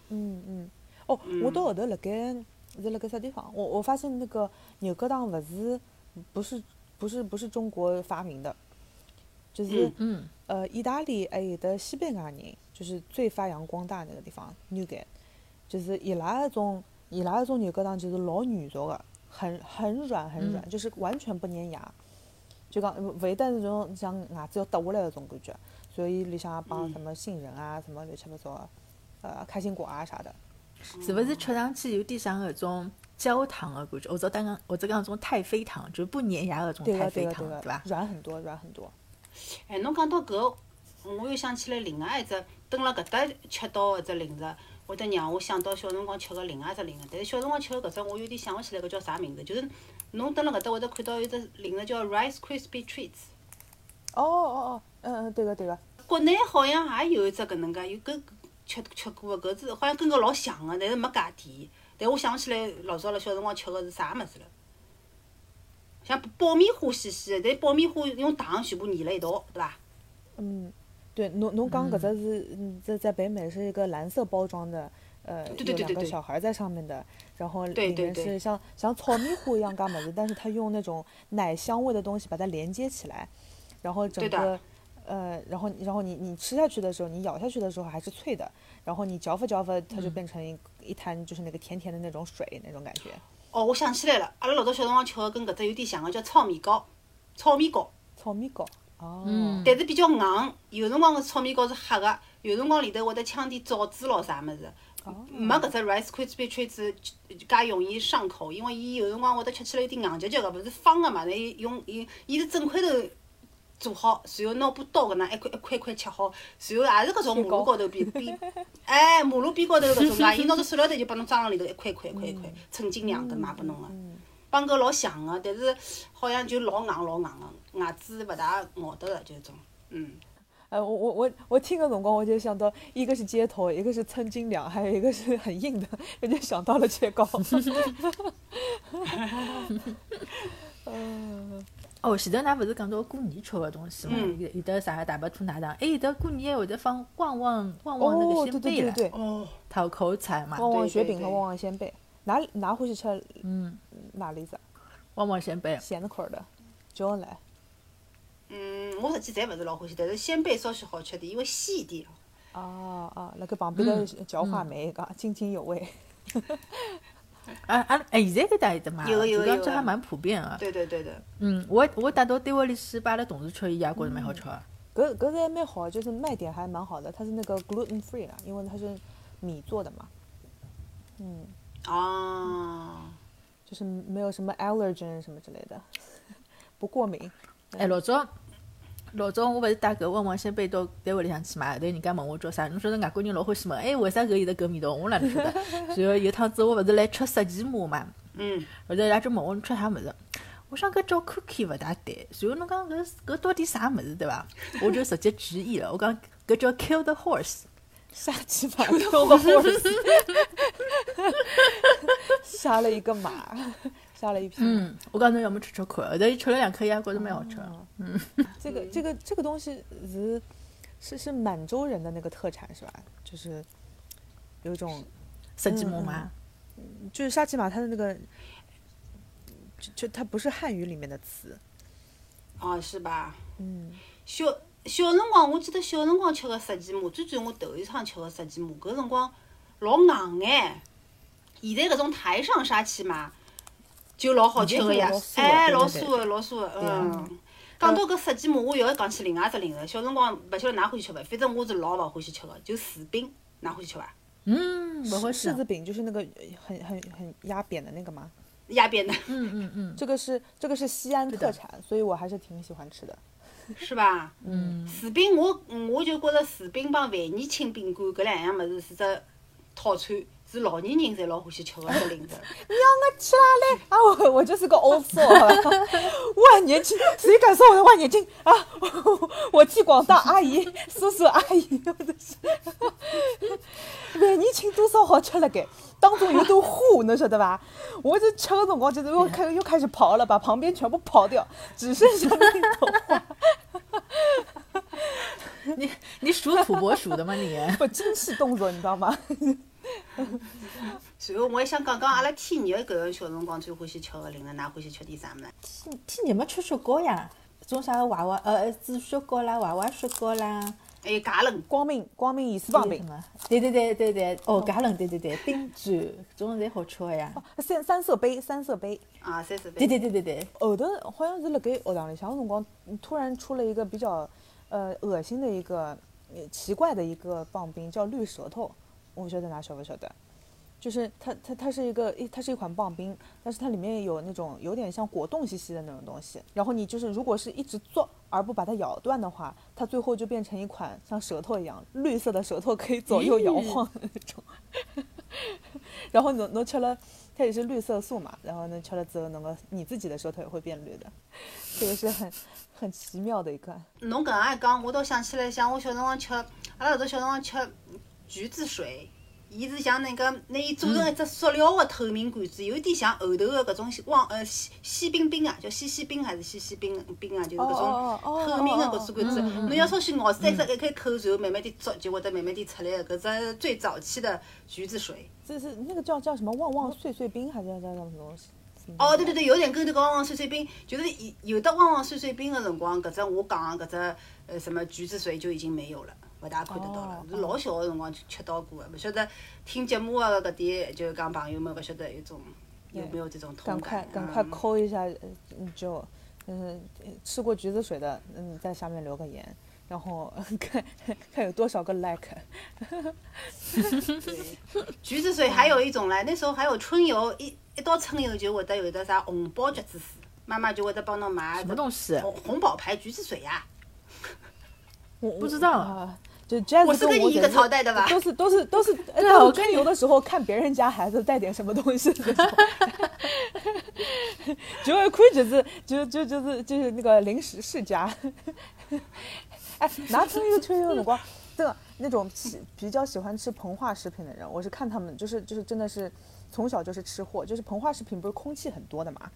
嗯嗯。哦，我到后头辣盖是辣盖啥地方？我我发现那个牛轧糖勿是不是不是不是中国发明的，就是嗯，呃意大利还有的西班牙人，就是最发扬光大那个地方 Newgate，就是伊拉那种伊拉那种牛轧糖就是老软熟的，很很软很软，就是完全不粘牙，就讲勿会得那种像牙齿要掉下来那种感觉，所以里向帮什么杏仁啊，什么乱七八糟的，呃开心果啊啥的。是勿是吃上去有点像搿种焦糖的感觉？或者讲或者讲种太妃糖，就是不粘牙的搿种太妃糖，对个对个对伐，？软很多软很多。哎，侬讲到搿，我又想起来另外一只，蹲辣搿搭吃到一只零食，会得让我想到小辰光吃个另外一只零食。但是小辰光吃个搿只，我有点想勿起来搿叫啥名字。就是侬蹲辣搿搭会得看到有只零食叫 Rice Krispie Treats。哦哦哦，嗯嗯，对个对个。国内好像也有一只搿能介，有搿吃吃过个，搿是好像跟搿老像个，但是没介甜。但我想勿起来老早辣小辰光吃个是啥物事了。像爆米花细细的，但爆米花用糖全部粘了一道，对伐？嗯，对，侬侬讲搿只是嗯在在北美是一个蓝色包装的，呃，对对对有两个小孩在上面的，然后里面对对对是像像炒米花一样干么子，但是它用那种奶香味的东西把它连接起来，然后整个。呃，然后然后你你吃下去的时候，你咬下去的时候还是脆的，然后你嚼吧嚼吧，它就变成一一滩就是那个甜甜的那种水那种感觉。哦，我想起来了，阿拉老早小辰光吃个跟搿只有点像个，叫糙米糕，糙米糕，糙米糕，哦，嗯但是比较硬。有辰光个糙米糕是黑个，有辰光里头会得呛点枣子咯啥物事。没搿只 Rice crispy treats 介容易上口，因为伊有辰光会得吃起来有点硬结结个，勿是方个嘛，那伊用伊伊是整块头做好，然后拿把刀搿能一块一块块切好，然后也是搿种马路高头边边，哎，马路边高头搿种 啊，伊拿只塑料袋就把侬装辣里头一块一块一块一块，称斤两个卖拨侬个。帮搿老像个，但是好像就老硬老硬个，牙齿勿大咬得个，就种，嗯。呃，我我我我听个辰光，我就想到一个是街头，一个是称斤两，还有一个是很硬的，我就想到了切糕。嗯，哦，前头㑚勿是讲到过年吃个东西嘛？嗯有有得啥大白兔奶糖，还有的过年还会得放旺旺旺旺那哦，个对鲜贝了，对对对，哦，讨口彩嘛，旺旺雪饼和旺旺鲜贝，哪哪欢喜吃嗯，哪里子？旺旺鲜贝，咸的口儿的，就来。嗯，我实际侪勿是老欢喜，但是鲜贝稍许好吃点，因为细一点。哦哦，那个旁边的嚼话梅讲津津有味。啊啊，哎，现在搿搭有得卖的，有有有。就讲这还蛮普遍个。对对对的，嗯，我我带到单位里去，把阿拉同事吃，伊也觉着蛮好吃个。搿搿个还蛮好，就是卖点还蛮好的，它是那个 gluten free 的，因为它是米做的嘛，嗯，哦，就是没有什么 allergen 什么之类的，不过敏。哎，老早老早我勿是带搿旺旺仙贝到单位里向去嘛，但人家问我叫啥，侬晓得外国人老欢喜问，哎，为啥搿有得搿味道？我哪能晓得？然后有趟子我勿是来吃石岐馍嘛，嗯，后头伊拉就问我侬吃啥物事？我想搿叫 cookie 勿大对，然后侬讲搿搿到底啥物事对伐？我就直接直译了，我讲搿叫 kill the horse。杀鸡马 kill the horse，杀了一个马，杀了一匹马。嗯，我讲侬要么吃吃看，后头伊吃了两颗牙，觉着蛮好吃。嗯，这个这个这个东西是是是满洲人的那个特产是吧？就是有一种石岐马嘛，就是沙琪玛，它的那个就就它不是汉语里面的词，哦，是吧？嗯，小小辰光，我记得小辰光吃个沙琪玛，最最我头一趟吃个沙琪玛，搿辰光老硬哎。现在搿种台上沙琪玛就老好吃个呀哎，老酥个，老酥个，嗯。讲到搿石岐马，我又要讲起另外一只零食。小辰光勿晓得㑚欢喜吃伐？反正我是老勿欢喜吃个，就柿饼，㑚欢喜吃伐？嗯，勿会柿子饼就是那个很很很压扁的那个吗？压扁的，嗯嗯嗯，这个是这个是西安特产，所以我还是挺喜欢吃的。是吧？嗯，柿饼我我就觉着柿饼帮万年青饼干搿两样物事是只套餐，是老年人侪老欢喜吃个只零食。吃啦嘞！啊，我我就是个 old soul，好吧 万年青，谁敢说我的万年青啊？我我替广大阿姨、叔叔、阿姨，我的是万年青多少好吃了该，当中有朵花，侬晓得吧？我这吃个辰光就是又开又开始刨了，把旁边全部刨掉，只剩下那一朵花，你你数土拨鼠的吗你？不精细动作，你知道吗？随后我还想讲讲阿拉天热搿个小辰光最欢喜吃个零食，㑚欢喜吃点啥物事？天天热么吃雪糕呀，种啥个娃娃呃紫雪糕啦、娃娃雪糕啦，还有加冷，光明光明盐水棒饼，什么？对对对对对，哦，加冷，对对对，冰砖，种侪好吃个呀。三三色杯，三色杯。啊，三色杯对。对对对对，后头好像是辣盖学堂里向个辰光，嗯突然出了一个比较呃恶心的一个呃奇怪的一个棒冰，叫绿舌头。我不晓得哪晓不晓得，就是它它它是一个一它是一款棒冰，但是它里面有那种有点像果冻兮兮的那种东西。然后你就是如果是一直做而不把它咬断的话，它最后就变成一款像舌头一样绿色的舌头，可以左右摇晃的那种。然后侬侬吃了，它也是绿色素嘛，然后呢吃了之后，能够你自己的舌头也会变绿的，这个是很很奇妙的一个。侬搿样一讲，我倒想起来，像我小辰光吃，阿拉后头小辰光吃橘子水，伊是像那个拿伊做成一只塑料的透明罐子，有点像后头的搿种汪呃西西冰冰啊，叫西西冰还是西西冰冰啊，就是搿种透明个搿种罐子，侬要稍许咬三只一开口，然后慢慢地嘬，就会得慢慢地出来个。搿只最早期的橘子水。这是那个叫叫什么旺旺碎碎冰还是叫叫什么东西？哦，对对对，有点跟这个旺旺碎碎冰，就是有有的旺旺碎碎冰的辰光，搿只我讲的搿只呃什么橘子水就已经没有了，勿大看得到了哦。是老小的辰光就吃到过的，勿晓得听节目的搿点就是讲朋友们勿晓得有种有没有这种同赶快感？赶快嗯抠一下，就嗯吃过橘子水的，嗯在下面留个言，然后 看看有多少个 like。橘子水还有一种唻，那时候还有春游，一一到春游就会得有的啥红包橘子水，妈妈就会得帮侬买什么东西？红红宝牌橘子水呀。我不知道啊，就 Jazz 我是跟你一个朝代的吧都是都是都是，呃 对啊我跟游的时候看别人家孩子带点什么东西的时候，就会看就是就就就是就是那个零食世家。哎，拿出一个吹牛的辰光，真的那种喜比较喜欢吃膨化食品的人，我是看他们就是就是真的是从小就是吃货，就是膨化食品不是空气很多的嘛。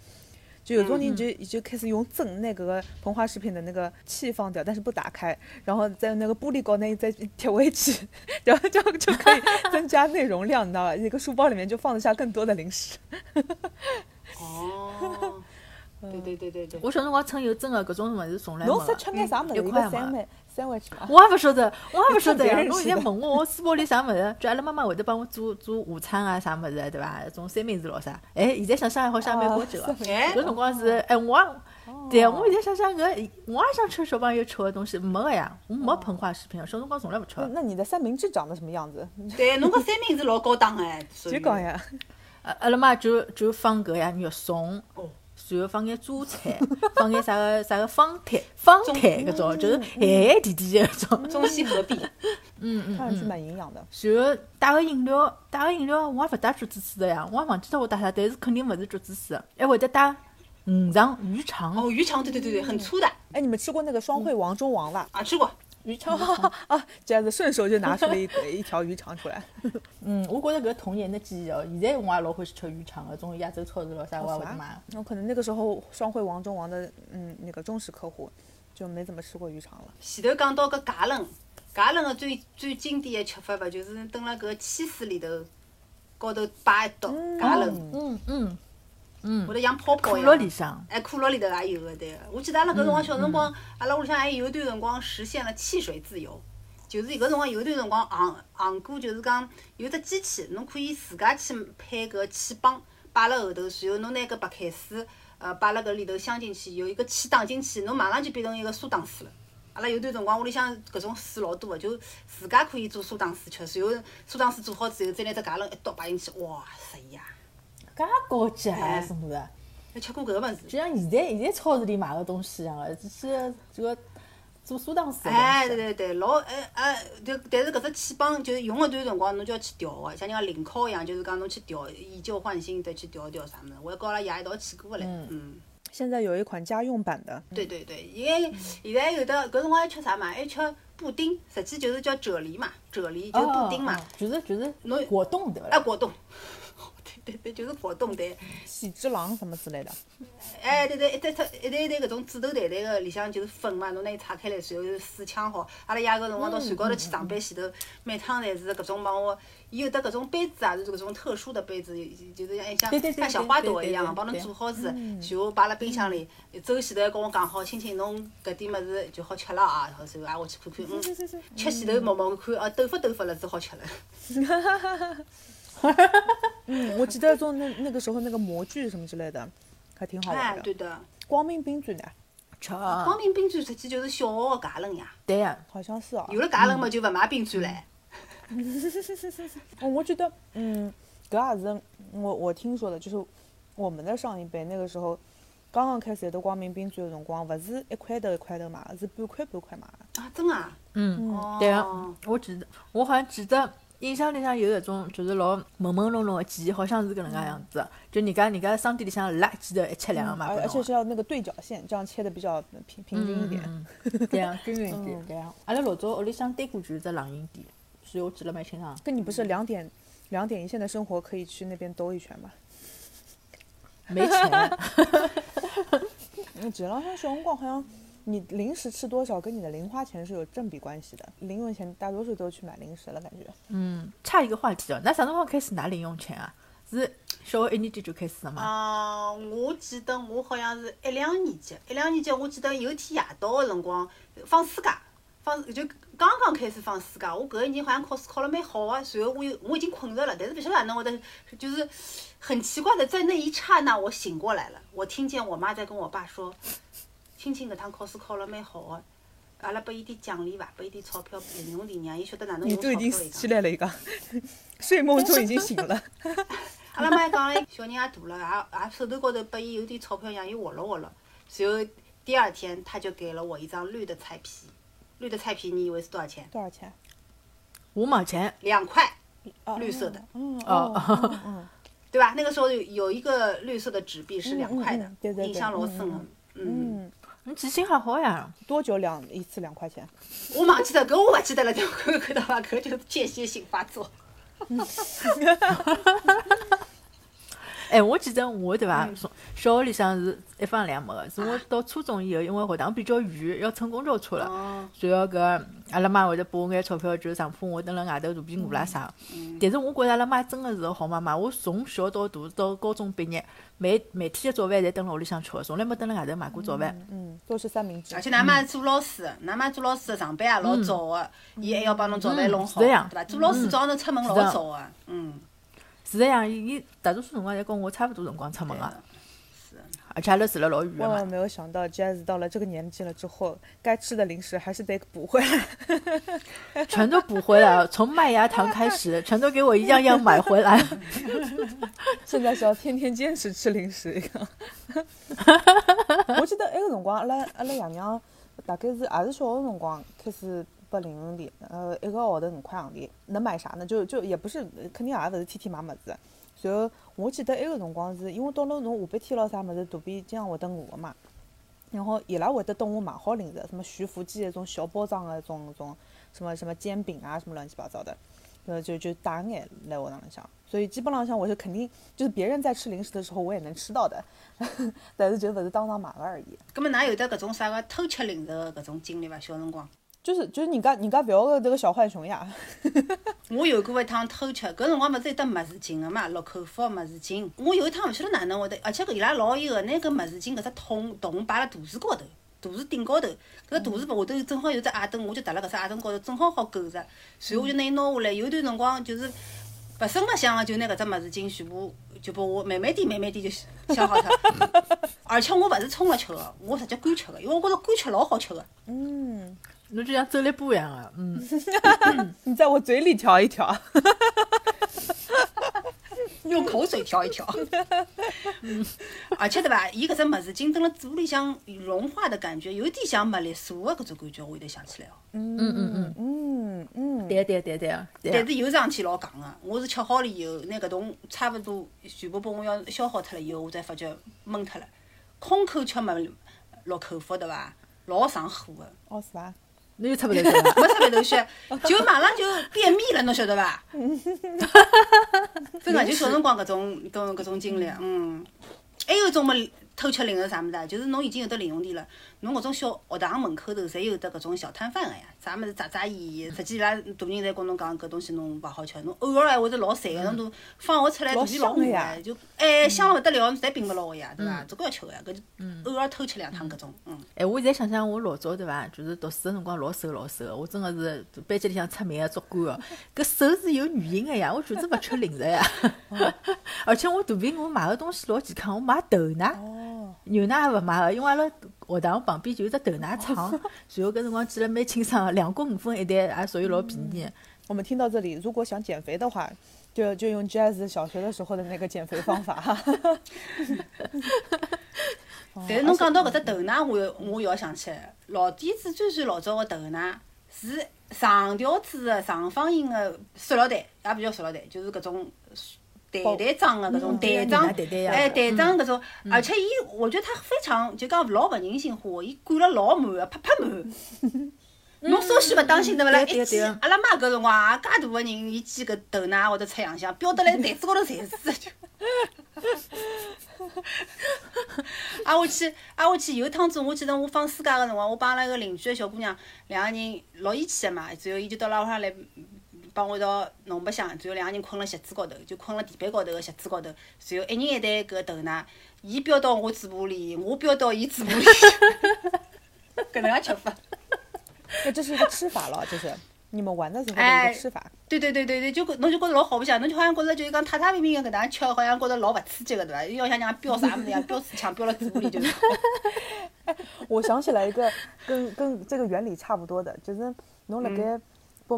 就有种人就就开始用针那个膨化食品的那个气放掉，但是不打开，然后在那个玻璃高那再贴回去，然后就就可以增加内容量，你知道吧？一个书包里面就放得下更多的零食。哦，对对对对对。我小辰光春游真个搿种物事从来没侬是吃眼啥物事？一块嘛。三味三味去嘛？我也勿晓得，我也勿晓得呀。侬现在问我，我书包里啥物事？就阿拉妈妈会得帮我做做午餐啊，啥物事，对伐？种三明治咾啥？哎，现在想想还好像蛮过久个。哎搿辰光是，哎，我也对，我现在想想搿，我也想吃小朋友吃的东西，没个呀，我没膨化食品，小辰光从来勿吃的。那那你的三明治长得什么样子？对，侬搿三明治老高档哎，就讲 呀，阿阿拉妈就就放搿呀肉松，哦然后放眼榨菜，放眼啥个啥个方太方太搿种，就是咸咸甜甜的搿种。中西合璧。嗯嗯看上去蛮营养的。然后带个饮料，带个饮料我也勿带橘子水的呀，我也忘记脱我带啥，但是肯定勿是橘子水的，还会得带鱼肠鱼肠。哦，鱼肠，对对对对，很粗的哎，你们吃过那个双汇王中王吧？啊，吃过。鱼肠，啊，这样子顺手就拿出了一一条鱼肠出来。嗯，我觉着搿童年的记忆哦，现在我也老欢喜吃鱼肠的，种亚洲超市咯啥我也会得买。然后可能那个时候双汇王中王的嗯那个忠实客户就没怎么吃过鱼肠了。前头讲到搿芥伦，芥伦个最最经典的吃法勿就是蹲辣搿汽水里头高头摆一刀芥伦，嗯嗯嗯，会得像泡泡可乐一样。里向，哎，可乐里头也有个，对个。我记得阿拉搿辰光小辰光，阿拉屋里向还有一段辰光实现了汽水自由，就是搿辰光有一段辰光行行过，就是讲有只机器，侬可以自家去配搿气泵，摆辣后头，然后侬拿搿白开水，呃，摆辣搿里头镶进去，有一个气打进去，侬马上就变成一个苏打水了。阿拉有段辰光屋里向搿种水老多个，就自家可以做苏打水吃，然后苏打水做好之后，再拿只芥伦一倒摆进去，哇，适意啊！介高级啊，哎什么的，还吃过搿个物事。就像现在现在超市里买个东西一样个，只是这个做苏打水的哎，对对对，老哎哎，就但是搿只气泵就是用一段辰光，侬就要去调个，像人家零烤一样，就是讲侬去调，以旧换新，再去调调啥物事。我还跟阿拉爷一道去过个唻，嗯，现在有一款家用版的，对对对，因为现在有的搿辰光还吃啥嘛？还吃布丁，实际就是叫啫喱嘛，啫喱就是布丁嘛就是就是侬果冻对伐哎，啦？果冻。就是果冻对，喜之郎什么之类的。哎对对，一袋一一袋一袋搿种纸头袋袋个，里向就是粉嘛，侬拿伊拆开来，随后水枪好。阿拉爷搿辰光到船高头去上班前头，每趟侪是搿种帮我，伊有得搿种杯子啊，就是搿种特殊的杯子，就是像像像小花朵一样，对帮侬做好子，然后摆辣冰箱里。走前头还跟我讲好，亲亲侬搿点物事就好吃了啊，然后然后挨下去看看，嗯，吃前头摸摸看，哦，抖发抖发了，只好吃了。嗯，我记得做那那个时候那个模具什么之类的，还挺好玩哎，的。对的，光明冰锥呢？吃光明冰锥实际就是小学个芥伦呀，对呀，好像是哦。有了芥伦嘛就勿买冰锥唻。哦，我觉得，嗯，搿也是我我听说的，就是我们的上一辈那个时候，刚刚开始有的光明冰锥的辰光，勿是一块头一块头买的，是半块半块买的。啊，真啊？嗯，哦对啊，我记得，我好像记得印象里向有一种就是老朦朦胧胧的记忆，好像是搿能介样子的。就人家人家商店里向垃圾的一切两个嘛，而而且是要那个对角线，这样切的比较平平均一点。对啊，均匀一点，对啊。阿拉老早屋里向对过就是只冷饮店，所以我记得蛮清爽。跟你不是两点两点一线的生活，可以去那边兜一圈吗？没钱，嗯，记得好像小辰光好像你零食吃多少跟你的零花钱是有正比关系的，零用钱大多数都去买零食了，感觉。嗯，差一个话题哦，那啥辰光开始拿零用钱啊？是小学一年级就开始了吗？啊，我记得我好像是一两年级，一两年级我记得有天夜到的辰光放暑假，放就刚刚开始放暑假，我搿一年好像考试考了蛮好啊，随后我有我已经困着了，但是不晓得哪能会得，就是很奇怪的，在那一刹那我醒过来了，我听见我妈在跟我爸说，青青搿趟考试考了蛮好个。阿拉拨伊点奖励伐，拨伊点钞票零用钿，让伊晓得哪能用钞你都已经票。伊起，来了一个，睡梦中已经醒了。阿拉妈还讲了，小人也大了，也也手头高头拨伊有点钞票，让伊活络活络。随后第二天，他就给了我一张绿的菜皮，绿的菜皮你以为是多少钱？多少钱？五毛钱。两块，啊绿色的，嗯哦对吧？那个时候有有一个绿色的纸币是两块的印象老深了嗯。你记性还好呀。多久两一次两块钱？我忘记了，搿我勿记得了，就看看到伐？搿就是间歇性发作。哎，我记得我对伐？嗯从小学里向是一分两没个，是我到初中以后，因为学堂比较远，要乘公交车了。哦，随后搿阿拉妈会得拨我眼钞票，就是上铺我蹲辣外头肚皮饿啦啥。但是我觉着阿拉妈真个是个好妈妈，我从小到大到高中毕业，每每天的早饭侪蹲辣屋里向吃的，从来没蹲辣外头买过早饭。嗯，都是三明治而。且㑚妈是做老师的，㑚妈做老师的上班也老早个，伊还要帮侬早饭弄好，对伐？做老师早上头出门老早个，嗯。是这样，伊伊大多数辰光侪跟我差勿多辰光出门个。是，而且阿拉住了老远的万万。没有想到，Jazz 到了这个年纪了之后，该吃的零食还是得补回来。全都补回来了，从麦芽糖开始，全都给我一样样买回来。现在是要天天坚持吃零食一样。我记得那个辰光，阿拉阿拉爷娘大概是也是小学辰光开始拨零用钿，呃，一个号头五块洋钿，能买啥呢？就就也不是，肯定也勿是天天买物事。随后我记得埃个辰光是因为到了侬下半天咯啥物事，肚皮经常会得饿个嘛。然后伊拉会得等我买好零食，什么徐福记那种小包装的种种什么什么煎饼啊，什么乱七八糟的，呃就就带眼来学堂里向。所以基本浪向我是肯定就是别人在吃零食的时候，我也能吃到的，但是就勿是当场买个而已。葛末㑚有得搿种啥个偷吃零食个搿种经历伐？小辰光，就是就是人家人家勿要个这个小浣熊呀，我有过一趟偷吃，搿辰光勿是有得麦子巾个嘛，六口福个麦子巾。我有一趟勿晓得哪能会得，而且搿伊拉老有个，拿搿麦子巾搿只桶桶摆辣肚子高头，肚子顶高头，搿个肚子下头正好有只矮凳，我就踏辣搿只矮凳高头，正好好够着。随后我就拿伊拿下来，有一段辰光就是勿声勿响个，就拿搿只麦子巾全部就拨我慢慢点慢慢点就消耗脱。而且我勿是冲了吃个，我直接干吃个，因为我觉着干吃老好吃个。嗯，侬就像周立波一样啊，嗯，你在我嘴里调一调，用口水调一调。嗯，而且对伐？伊搿只物事巾蹲辣嘴里向融化的感觉，有点像麦丽素个搿种感觉，我有得想起来哦。嗯嗯嗯嗯嗯，对对对对对但是有桩事体老戆个，我是吃好了以后，拿搿种差勿多全部拨我要消耗脱了以后，我才发觉闷脱了。空口吃麦落口服对伐？老上火个，哦是伐？侬又出勿来对伐？没出来头血，就马上就便秘了，侬晓得伐？真的就小辰光搿种搿种搿种经历，嗯，还有一种么偷吃零食啥物事啊？就是侬已经有得零用钿了，侬搿种小学堂门口头侪有得搿种小摊贩个呀，啥物事炸炸伊，实际伊拉大人侪跟侬讲搿东西侬勿好吃，侬偶尔闲话是老馋个，侬都放学出来老肚皮老饿个，就哎香了勿得了，侬侪并勿牢个呀，对伐？总归要吃个呀，搿就偶尔偷吃两趟搿种，嗯。哎，我现在想想，我老早对伐，就是读书个辰光老瘦老瘦个，我真个是班级里向出名个竹竿哦。搿瘦是有原因个呀，我就是勿吃零食呀。而且我肚皮我买个东西老健康，我买豆奶，哦，牛奶也勿买个，因为阿拉学堂旁边就有只豆奶厂，然后搿辰光记了蛮清爽个，两角五分一袋，也属于老便宜的。我们听到这里，如果想减肥的话，就就用 Jazz 小学的时候的那个减肥方法哈。但是侬讲到搿只豆奶，我又我又要想起来，老底子最最老早个豆奶是长条子个长方形个塑料袋，也勿叫塑料袋，就是搿种袋袋装个搿种袋装，哎袋装搿种，而且伊我觉得他非常就讲老勿人性化，伊灌了老满个，啪啪满。侬稍许勿当心对勿啦？一记阿拉妈搿辰光也介大个人，伊记搿豆奶或者出洋相，飙得来袋子高头侪是。就挨下去，挨下去有趟子，我记得我放暑假个辰光，我帮阿拉一个邻居个小姑娘，两个人老义气个嘛，然后伊就到阿拉屋上来帮我一道弄白相，然后两个人困辣席子高头，就困辣地板高头个席子高头，然后一人一袋搿豆奶，伊飙到我嘴巴里，我飙到伊嘴巴里，搿能介吃法。那这是一个吃法了，就是你们玩的时候的一哎个吃法。对对对对对，就觉侬就觉着老好白相，侬就好像觉着就是讲踏踏平平个搿能样吃，好像觉着老勿刺激个对伐？又像像飙啥物事飙水枪飙到嘴巴里就是。我想起来一个跟跟这个原理差不多的，就是侬辣盖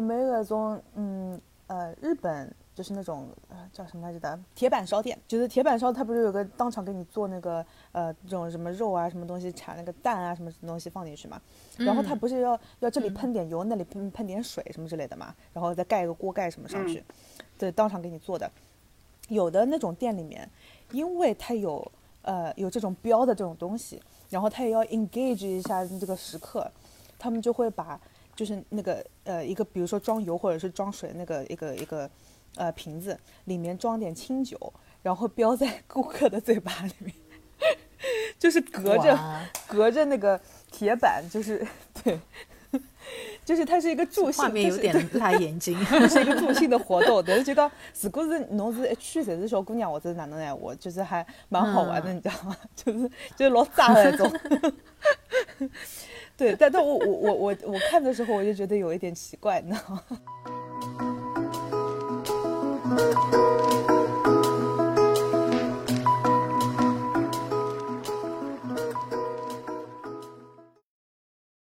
北美的种嗯呃日本就是那种呃叫什么来着的铁板烧店，就是铁板烧，它不是有个当场给你做那个呃这种什么肉啊什么东西铲那个蛋啊什么东西放进去嘛，然后它不是要要这里喷点油，那里喷喷点水什么之类的嘛，然后再盖一个锅盖什么上去，对，当场给你做的。有的那种店里面，因为它有呃有这种标的这种东西，然后它也要 engage 一下这个食客，他们就会把就是那个呃一个比如说装油或者是装水那个一个一个呃瓶子里面装点清酒，然后标在 顾客的嘴巴里面，就是隔着隔着那个铁板，就是对。就是它是一个助兴，画面有点辣眼睛。是一个助兴的活动，但是就讲，如果是侬是一区侪是小姑娘或者是哪能闲话，就是还蛮好玩的，你知道吗？就是就是老渣的那种。对，但但我我我我我看的时候，我就觉得有一点奇怪，你知道吗？